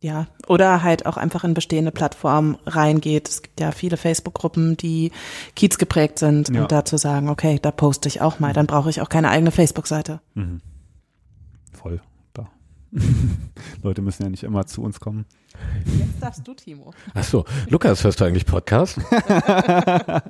Ja. Oder halt auch einfach in bestehende Plattformen reingeht. Es gibt ja viele Facebook-Gruppen, die Kiez geprägt sind Ja. und dazu sagen, okay, da poste ich auch mal, dann brauche ich auch keine eigene Facebook-Seite. Mhm. voll da. Leute müssen ja nicht immer zu uns kommen. Jetzt darfst du, Timo. Ach so, Lukas, hörst du eigentlich Podcast?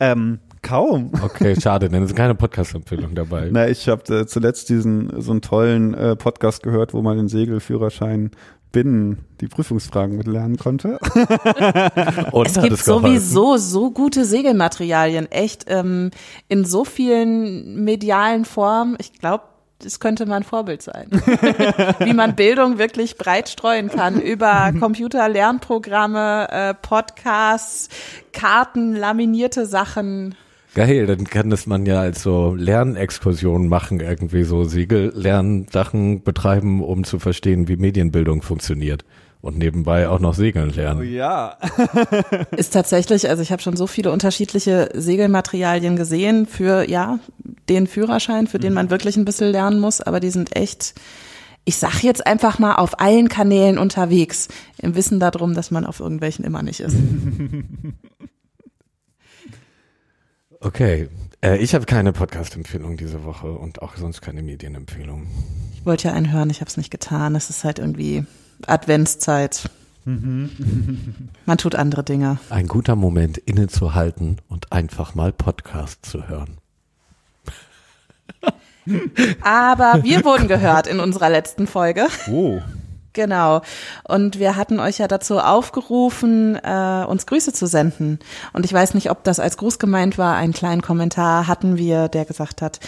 Ähm, kaum. Okay, schade, denn es ist keine Podcast-Empfehlung dabei. Na, ich habe äh, zuletzt diesen so einen tollen äh, Podcast gehört, wo man den Segelführerschein binnen die Prüfungsfragen mit lernen konnte. Und Es gibt sowieso so gute Segelmaterialien, echt ähm, in so vielen medialen Formen. Ich glaube, das könnte mal ein Vorbild sein. Wie man Bildung wirklich breit streuen kann über Computer, Lernprogramme, äh, Podcasts, Karten, laminierte Sachen. Geil, dann kann das man ja als so Lernexkursion machen, irgendwie so Siegellernsachen betreiben, um zu verstehen, wie Medienbildung funktioniert. Und nebenbei auch noch segeln lernen. ja. Ist tatsächlich, also ich habe schon so viele unterschiedliche Segelmaterialien gesehen für, ja, den Führerschein, für den man wirklich ein bisschen lernen muss, aber die sind echt, ich sag jetzt einfach mal, auf allen Kanälen unterwegs, im Wissen darum, dass man auf irgendwelchen immer nicht ist. Okay, äh, ich habe keine Podcast-Empfehlung diese Woche und auch sonst keine Medienempfehlung. Ich wollte ja einen hören, ich habe es nicht getan. Es ist halt irgendwie Adventszeit. Man tut andere Dinge. Ein guter Moment, innezuhalten und einfach mal Podcast zu hören. Aber wir wurden gehört in unserer letzten Folge. Oh. Genau. Und wir hatten euch ja dazu aufgerufen, äh, uns Grüße zu senden. Und ich weiß nicht, ob das als Gruß gemeint war. Einen kleinen Kommentar hatten wir, der gesagt hat,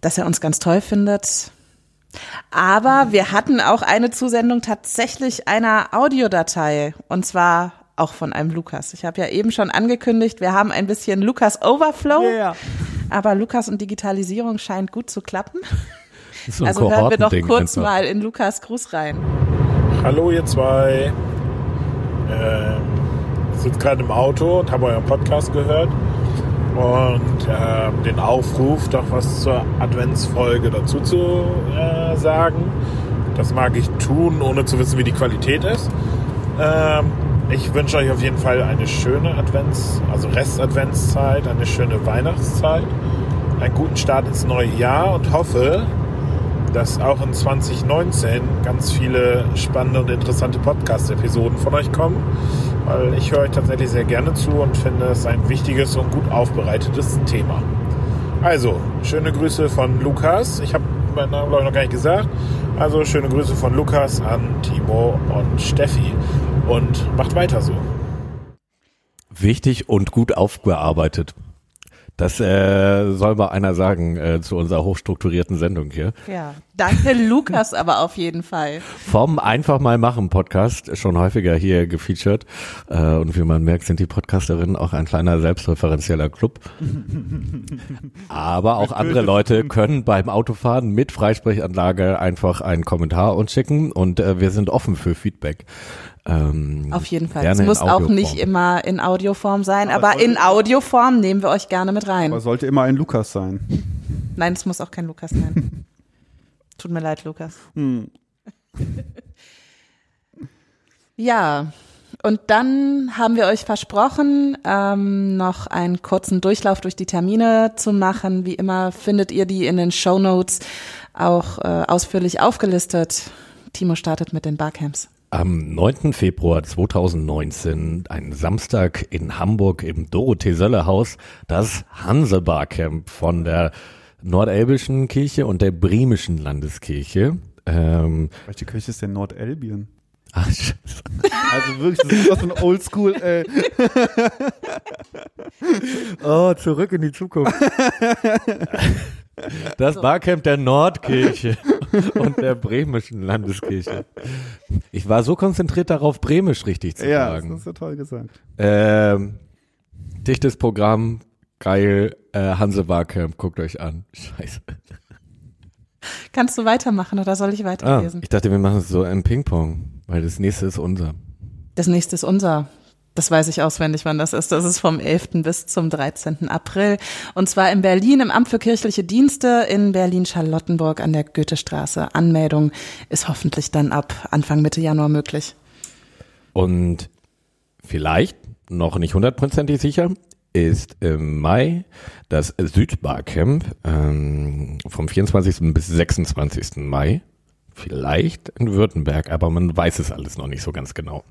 dass er uns ganz toll findet. Aber wir hatten auch eine Zusendung tatsächlich einer Audiodatei. Und zwar auch von einem Lukas. Ich habe ja eben schon angekündigt, wir haben ein bisschen Lukas Overflow. Yeah. Aber Lukas und Digitalisierung scheint gut zu klappen. So Also hören wir doch kurz einfach. mal in Lukas Gruß rein. Hallo ihr zwei. Ähm, sitze gerade im Auto und habe euren Podcast gehört und äh, den Aufruf, doch was zur Adventsfolge dazu zu äh, sagen. Das mag ich tun, ohne zu wissen, wie die Qualität ist. Ähm, ich wünsche euch auf jeden Fall eine schöne Advents-, also Rest-Adventszeit, eine schöne Weihnachtszeit, einen guten Start ins neue Jahr und hoffe, dass auch in 2019 ganz viele spannende und interessante Podcast-Episoden von euch kommen, weil ich höre euch tatsächlich sehr gerne zu und finde es ein wichtiges und gut aufbereitetes Thema. Also, schöne Grüße von Lukas. Ich habe meinen Namen, glaube ich, noch gar nicht gesagt. Also, schöne Grüße von Lukas an Timo und Steffi und macht weiter so. Wichtig und gut aufgearbeitet. Das äh, soll mal einer sagen äh, zu unserer hochstrukturierten Sendung hier. Ja, danke Lukas aber auf jeden Fall. Vom Einfach mal machen Podcast schon häufiger hier gefeatured. Äh, und wie man merkt, sind die Podcasterinnen auch ein kleiner selbstreferenzieller Club. aber auch andere Leute können beim Autofahren mit Freisprechanlage einfach einen Kommentar uns schicken und äh, wir sind offen für Feedback. Ähm, Auf jeden Fall. Es muss auch nicht immer in Audioform sein, aber, aber in Audioform nehmen wir euch gerne mit rein. Aber sollte immer ein Lukas sein. Nein, es muss auch kein Lukas sein. Tut mir leid, Lukas. Hm. ja, und dann haben wir euch versprochen, ähm, noch einen kurzen Durchlauf durch die Termine zu machen. Wie immer findet ihr die in den Show Notes auch äh, ausführlich aufgelistet. Timo startet mit den Barcamps. Am 9. Februar 2019, ein Samstag in Hamburg im Dorothee-Sölle-Haus, das Hanse-Barcamp von der Nordelbischen Kirche und der Bremischen Landeskirche. Ähm, Welche Kirche ist denn Nordelbien? Ach, scheiße. Also wirklich, das ist was von Oldschool, ey. oh, zurück in die Zukunft. Das Barcamp der Nordkirche und der Bremischen Landeskirche. Ich war so konzentriert darauf, Bremisch richtig zu ja, sagen. Ja, das ist ja toll gesagt. Ähm, dichtes Programm, geil, äh, Hanse Barcamp, guckt euch an. Scheiße. Kannst du weitermachen oder soll ich weiterlesen? Ah, ich dachte, wir machen es so im Ping-Pong, weil das nächste ist unser. Das nächste ist unser. Das weiß ich auswendig, wann das ist. Das ist vom 11. bis zum 13. April. Und zwar in Berlin im Amt für kirchliche Dienste in Berlin-Charlottenburg an der Goethestraße. Anmeldung ist hoffentlich dann ab Anfang Mitte Januar möglich. Und vielleicht, noch nicht hundertprozentig sicher, ist im Mai das Südbarcamp ähm, vom 24. bis 26. Mai. Vielleicht in Württemberg, aber man weiß es alles noch nicht so ganz genau.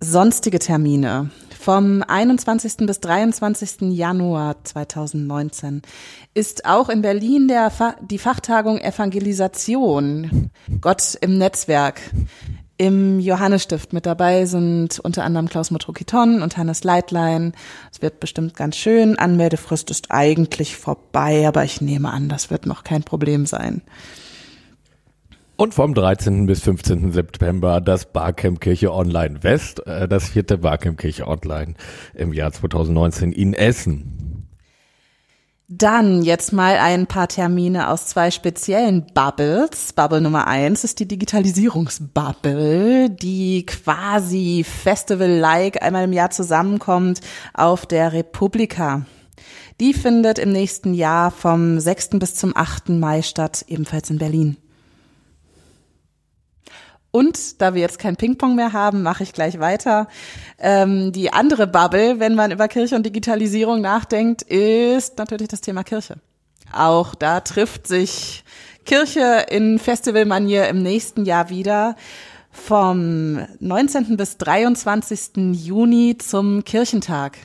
Sonstige Termine. Vom 21. bis 23. Januar 2019 ist auch in Berlin der Fa die Fachtagung Evangelisation Gott im Netzwerk im Johannesstift. Mit dabei sind unter anderem Klaus Motrokiton und Hannes Leitlein. Es wird bestimmt ganz schön. Anmeldefrist ist eigentlich vorbei, aber ich nehme an, das wird noch kein Problem sein. Und vom 13. bis 15. September das Barcamp Kirche Online West, äh, das vierte Barcamp Kirche Online im Jahr 2019 in Essen. Dann jetzt mal ein paar Termine aus zwei speziellen Bubbles. Bubble Nummer eins ist die Digitalisierungsbubble, die quasi Festival-like einmal im Jahr zusammenkommt auf der Republika. Die findet im nächsten Jahr vom 6. bis zum 8. Mai statt, ebenfalls in Berlin. Und da wir jetzt kein Ping-Pong mehr haben, mache ich gleich weiter. Ähm, die andere Bubble, wenn man über Kirche und Digitalisierung nachdenkt, ist natürlich das Thema Kirche. Auch da trifft sich Kirche in Festivalmanier im nächsten Jahr wieder. Vom 19. bis 23. Juni zum Kirchentag.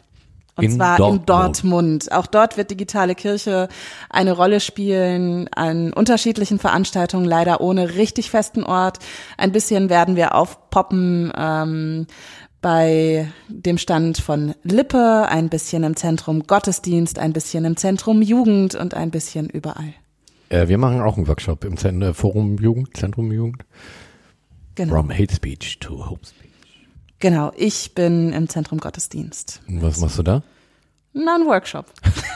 Und in zwar Dortmund. in Dortmund. Auch dort wird digitale Kirche eine Rolle spielen an unterschiedlichen Veranstaltungen, leider ohne richtig festen Ort. Ein bisschen werden wir aufpoppen ähm, bei dem Stand von Lippe, ein bisschen im Zentrum Gottesdienst, ein bisschen im Zentrum Jugend und ein bisschen überall. Äh, wir machen auch einen Workshop im Zentrum, äh, Forum Jugend, Zentrum Jugend. Genau. From Hate Speech to Hope Speech. Genau, ich bin im Zentrum Gottesdienst. Und was machst du da? Na, ein Workshop.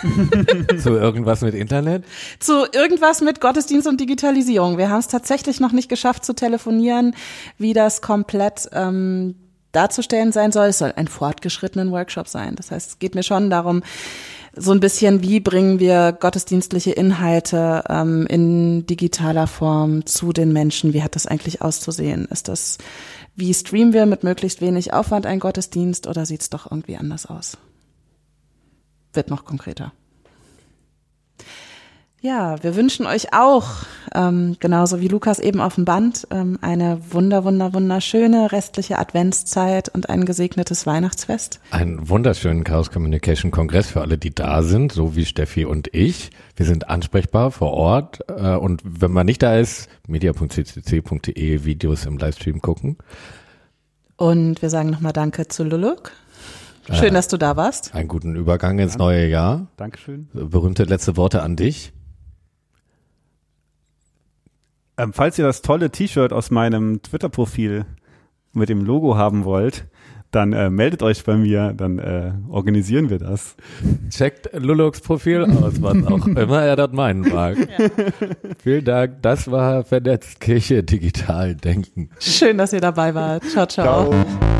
Zu irgendwas mit Internet? Zu irgendwas mit Gottesdienst und Digitalisierung. Wir haben es tatsächlich noch nicht geschafft zu telefonieren, wie das komplett ähm, darzustellen sein soll. Es soll ein fortgeschrittenen Workshop sein. Das heißt, es geht mir schon darum, so ein bisschen, wie bringen wir gottesdienstliche Inhalte ähm, in digitaler Form zu den Menschen? Wie hat das eigentlich auszusehen? Ist das, wie streamen wir mit möglichst wenig Aufwand einen Gottesdienst oder sieht es doch irgendwie anders aus? Wird noch konkreter. Ja, wir wünschen euch auch, ähm, genauso wie Lukas eben auf dem Band, ähm, eine wunder, wunder, wunderschöne restliche Adventszeit und ein gesegnetes Weihnachtsfest. Einen wunderschönen Chaos Communication Kongress für alle, die da sind, so wie Steffi und ich. Wir sind ansprechbar vor Ort äh, und wenn man nicht da ist, media.ccc.de Videos im Livestream gucken. Und wir sagen nochmal Danke zu Luluk. Schön, äh, dass du da warst. Einen guten Übergang ins neue Jahr. Dankeschön. Berühmte letzte Worte an dich. Ähm, falls ihr das tolle T-Shirt aus meinem Twitter-Profil mit dem Logo haben wollt, dann äh, meldet euch bei mir, dann äh, organisieren wir das. Checkt Luluks Profil aus, was auch immer er dort meinen mag. Ja. Vielen Dank, das war Vernetzt Kirche Digital Denken. Schön, dass ihr dabei wart. ciao. ciao. ciao.